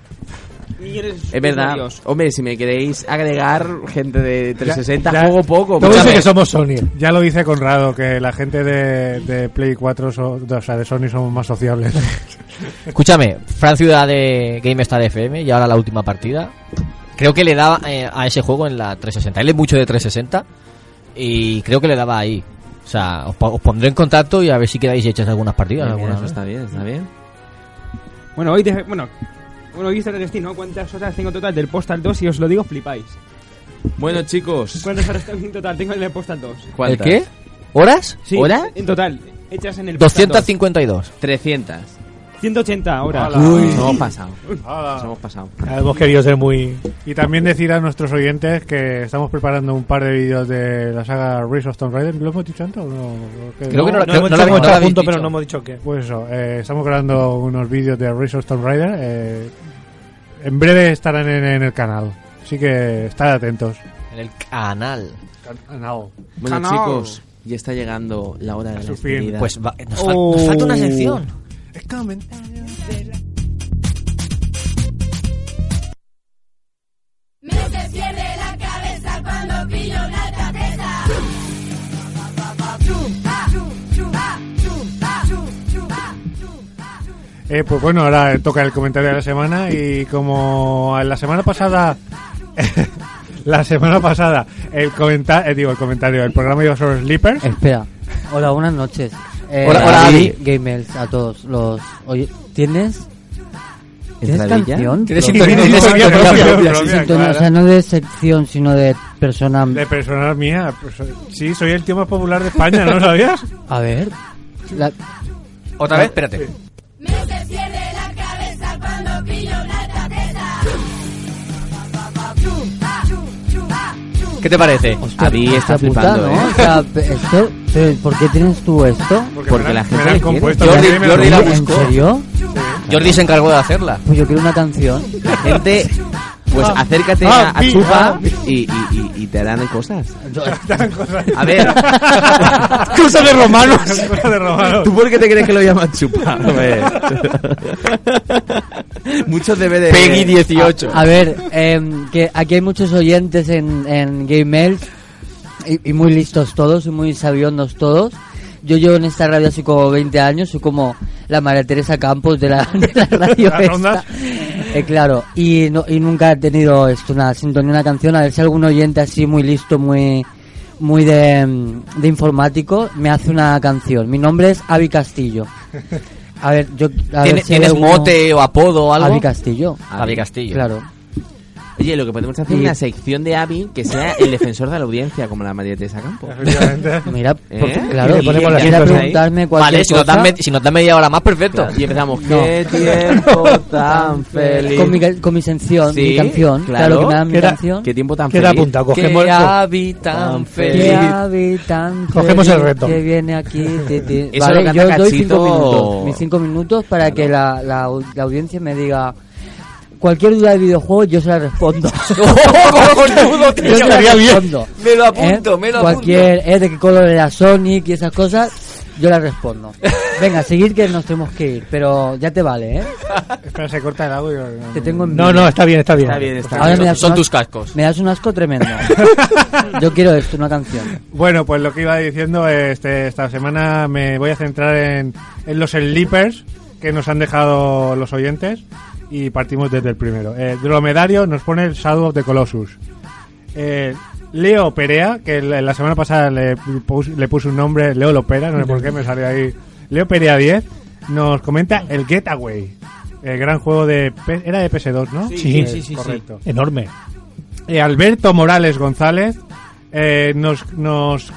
millones Es verdad. usuarios. Hombre, si me queréis agregar gente de 360, Ya- juego poco. Todo pero- dice que somos Sony. Ya lo dice Conrado, que la gente de, de Play 4, so- o sea, de Sony somos más sociables. [LAUGHS] Escúchame, Fran Ciudad de GameStar FM y ahora la última partida. Creo que le daba eh, a ese juego en la 360. Él es mucho de 360 y creo que le daba ahí. O sea, os, po- os pondré en contacto y a ver si quedáis hechas algunas partidas. Bien, bien, algunas, eso está bien, está bien. Bueno, hoy, de- bueno, bueno, hoy visto el destino, ¿cuántas horas tengo total del Postal 2? Si os lo digo, flipáis. Bueno, chicos. ¿Cuántas horas tengo en total tengo en el Postal 2? ¿Cuántas? ¿El qué? ¿Horas? Sí, ¿Horas? en total, hechas en el Postal 2. 252. 300. 180 horas. Uy, nos hemos pasado. Nos hemos pasado. Hemos querido ser muy... Y también decir a nuestros oyentes que estamos preparando un par de vídeos de la saga Rise of Tomb Raider. ¿Lo hemos dicho antes o no? ¿Qué? Creo que no- No, creo- hemos no dicho lo- lo pero no hemos dicho qué. Pues eso, eh, estamos grabando unos vídeos de Rise of Tomb Raider. eh, en breve estarán en, en el canal. Así que estad atentos. En el canal. Canal. Bueno, Canal. chicos, ya está llegando la hora de la despedida. Pues va- nos, fal- nos falta una sección. Me se pierde la cabeza cuando pillo una tarjeta. Eh, pues bueno, ahora toca el comentario de la semana y como la semana pasada, [LAUGHS] la semana pasada, el comentario, digo el comentario, el programa iba sobre Sleepers. Espera. Hola, buenas noches. Eh, Hola. Gamers, a todos los... Oye, ¿tienes... ¿Tienes ¿Entradilla? canción? ¿Tienes propia? sintonía- tienes propia, sintonía propia, propia? propia, Sí, sintonía, claro. O sea, no de sección, sino de persona... De personal mía. pues, sí, soy el tío más popular de España, ¿no sabías? A ver... la- Otra vez, espérate. Me ¿Qué te parece? Hostia, Avi está flipando, ¿no? ¿eh? O sea, esto, pero ¿por qué tienes tú esto? Porque, la gente compuesto. quiere. Jordi- Jordi la ¿En serio? Jordi se encargó de hacerla. Pues yo quiero una canción. La gente, pues Ah. acércate Ah, a, a vi- Chupa ah. y, y, y, y te dan cosas. A ver, [LAUGHS] Cosas de romanos. Cosas de romanos. ¿tú por qué te crees que lo llaman Chupa? Hombre. Muchos debe de... Peggy 18. A ver, em, que aquí hay muchos oyentes en, en Game Mail y, y muy listos todos y muy sabiondos todos. Yo llevo en esta radio así como 20 años, soy como la María Teresa Campos de la, de la radio. ¿Las esta. rondas? Eh, claro, y, no, y nunca he tenido esto, una sintonía, una canción. A ver si algún oyente así muy listo, muy muy de, de informático, me hace una canción. Mi nombre es Avi Castillo. A ver, yo... A ver ¿Tiene- si hay ¿Tienes alguno- mote o apodo o algo? Avi Castillo. Avi Castillo. Claro. Oye, lo que podemos hacer es una sección de Avi que sea el defensor de la audiencia, como la María Teresa. Efectivamente. [LAUGHS] Mira, ¿Eh? claro, Y le ponemos ahí. preguntarme Vale, si nos, dan me- si nos dan media hora más, perfecto. Y empezamos, No. qué tiempo tan [LAUGHS] feliz. con mi, ca- con mi sección, Sí, mi canción, claro, que me dan mi Queda- canción. Qué tiempo tan Queda feliz. apuntado, cogemos Que el- Avi tan feliz. habitan Cogemos el reto. Que viene aquí. ti, ti. Eso Vale, lo yo canta doy Cachito. cinco minutos. Mis cinco minutos para que la, la, au- la audiencia me diga cualquier duda de videojuegos, yo se la respondo. [LAUGHS] [LAUGHS] yo se la respondo. Me lo apunto, ¿Eh? me lo Cualquier, eh, de qué color era Sonic y esas cosas, yo la respondo. [LAUGHS] Venga, seguir que nos tenemos que ir, pero ya te vale, ¿eh? Espera, se corta el audio. Te tengo en No, no, está bien, está bien. Está bien, está Ahora bien. me das Son un tus asco- cascos. Me das un asco tremendo. Yo quiero esto, una canción. Bueno, pues lo que iba diciendo, este, esta semana me voy a centrar en, en los sleepers que nos han dejado los oyentes y partimos desde el primero. Eh, Dromedario nos pone el Shadow of the Colossus. Eh, Leo Perea, que la semana pasada le, pus- le puse un nombre, Leo Lopera, no sé por qué me salió ahí. Leo Perea 10 nos comenta el Getaway. El gran juego de... Era de PS2, ¿no? Sí, sí, Eh, sí, sí, correcto. Enorme. Eh, Alberto Morales González eh, nos, nos,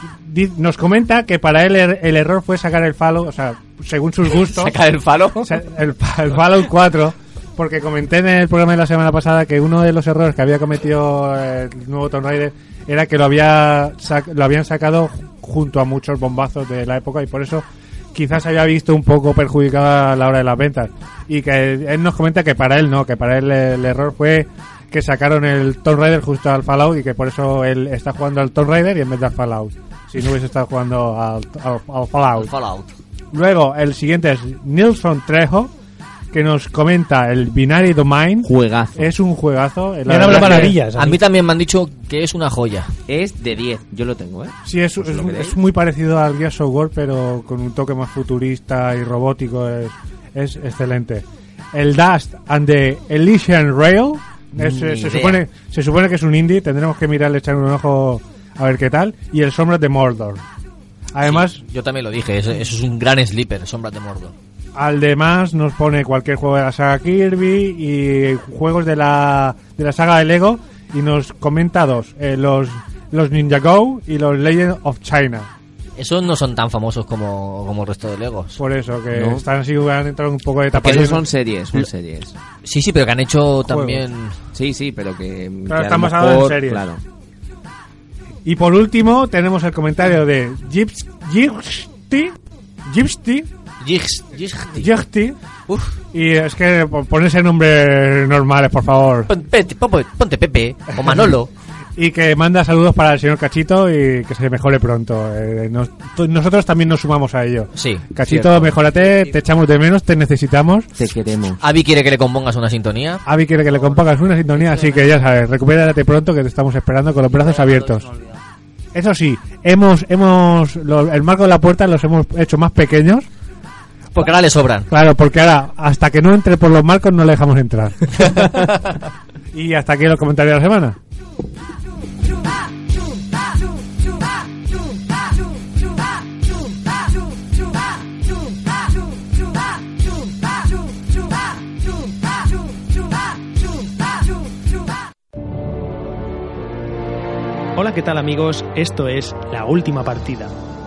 nos comenta que para él er- el, error fue sacar el Fallout, o sea, según sus [LAUGHS] gustos, ¿Sacar el sea, el, el Fallout 4, porque comenté en el programa de la semana pasada que uno de los errores que había cometido eh, el nuevo Tomb Raider era que lo, había lo habían sacado junto a muchos bombazos de la época y por eso quizás había visto un poco perjudicada a la hora de las ventas. Y que él nos comenta que para él no, que para él el error fue que sacaron el Tomb Raider justo al Fallout y que por eso él está jugando al Tomb Raider y en vez de al Fallout. Si no hubiese estado jugando al, al- al Fallout. Fallout. Luego, el siguiente es Nilsson Trejo, que nos comenta el Binary Domain. Juegazo. Es un juegazo. La Me han hablado maravillas. A mí también me han dicho que es una joya. Es de 10, yo lo tengo, ¿eh? Sí, es, Pues es, muy parecido al Gears of War, pero con un toque más futurista y robótico. Es, es excelente. El Dust and the Elysian Rail. es- se, supone, se supone que es un indie. Tendremos que mirarle, echar un ojo a ver qué tal. Y el Sombras de Mordor. Además, Yo también lo dije, eso, eso es un gran sleeper, Sombras de Mordor. Al demás nos pone cualquier juego de la saga Kirby y juegos de la, de la saga de Lego. Y nos comenta dos: eh, los, los Ninja Go y los Legend of China. Esos no son tan famosos como, como el resto de Legos. Por eso, que No. están así, han entrado un poco de Porque tapa. esos son series, son series. Sí, sí, pero que han hecho también... Sí, sí, pero que... Claro, están basados en series. Claro. Y por último, tenemos el comentario de Gips- Gipsty. Gipsty. Y es que po- ponerse nombres normales, por favor. Ponte, Pepe o Manolo. [LAUGHS] Y que manda saludos para el señor Cachito y que se mejore pronto. Eh, nos- nosotros también nos sumamos a ello. Sí. Cachito, cierto. mejórate, te echamos de menos, te necesitamos. Te queremos. Avi quiere que le compongas una sintonía. Avi quiere que le compongas una sintonía, así que ya sabes, recupérate pronto que te estamos esperando con los brazos abiertos. Eso sí, hemos, hemos, lo- el marco de la puerta los hemos hecho más pequeños. Porque ahora le sobran. Claro, porque ahora, hasta que no entre por los marcos, no le dejamos entrar. [LAUGHS] y hasta aquí los comentarios de la semana. Hola, ¿qué tal amigos? Esto es La Última Partida,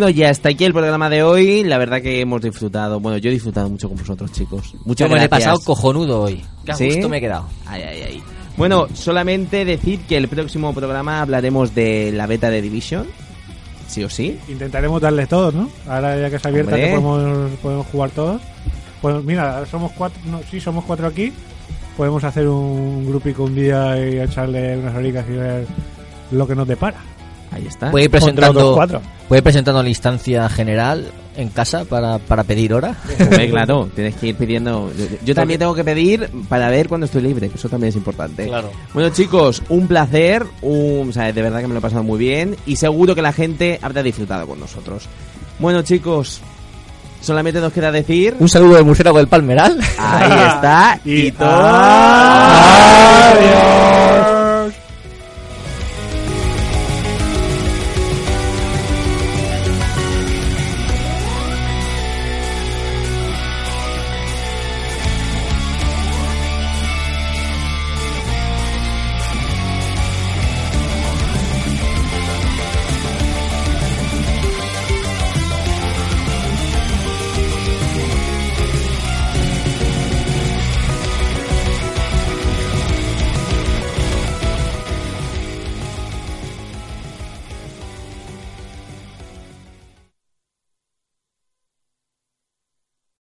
Bueno, ya está aquí el programa de hoy. La verdad que hemos disfrutado. Bueno, yo he disfrutado mucho con vosotros, chicos. Muchas Yo me he gracias. pasado cojonudo hoy. Qué ¿Sí? gusto me he quedado. Ay, ay, ay. Bueno, solamente decir que el próximo programa hablaremos de la beta de Division. Sí o sí. Intentaremos darles todos, ¿no? Ahora ya que es abierta, que podemos, podemos jugar todos. Pues mira, somos cuatro, no, sí, somos cuatro aquí. Podemos hacer un grupico un día y echarle unas horitas y ver lo que nos depara. Ahí está. Puede ir presentando, puede ir presentando la instancia general en casa para, para pedir hora. Claro, tienes que ir pidiendo. Yo, yo también tengo que pedir para ver cuando estoy libre, que eso también es importante. Claro. Bueno, chicos, un placer. Un, o sea, de verdad que me lo he pasado muy bien. Y seguro que la gente habrá disfrutado con nosotros. Bueno, chicos, solamente nos queda decir. Un saludo del murciélago del Palmeral. Ahí está. [LAUGHS] y todo. ¡Ah!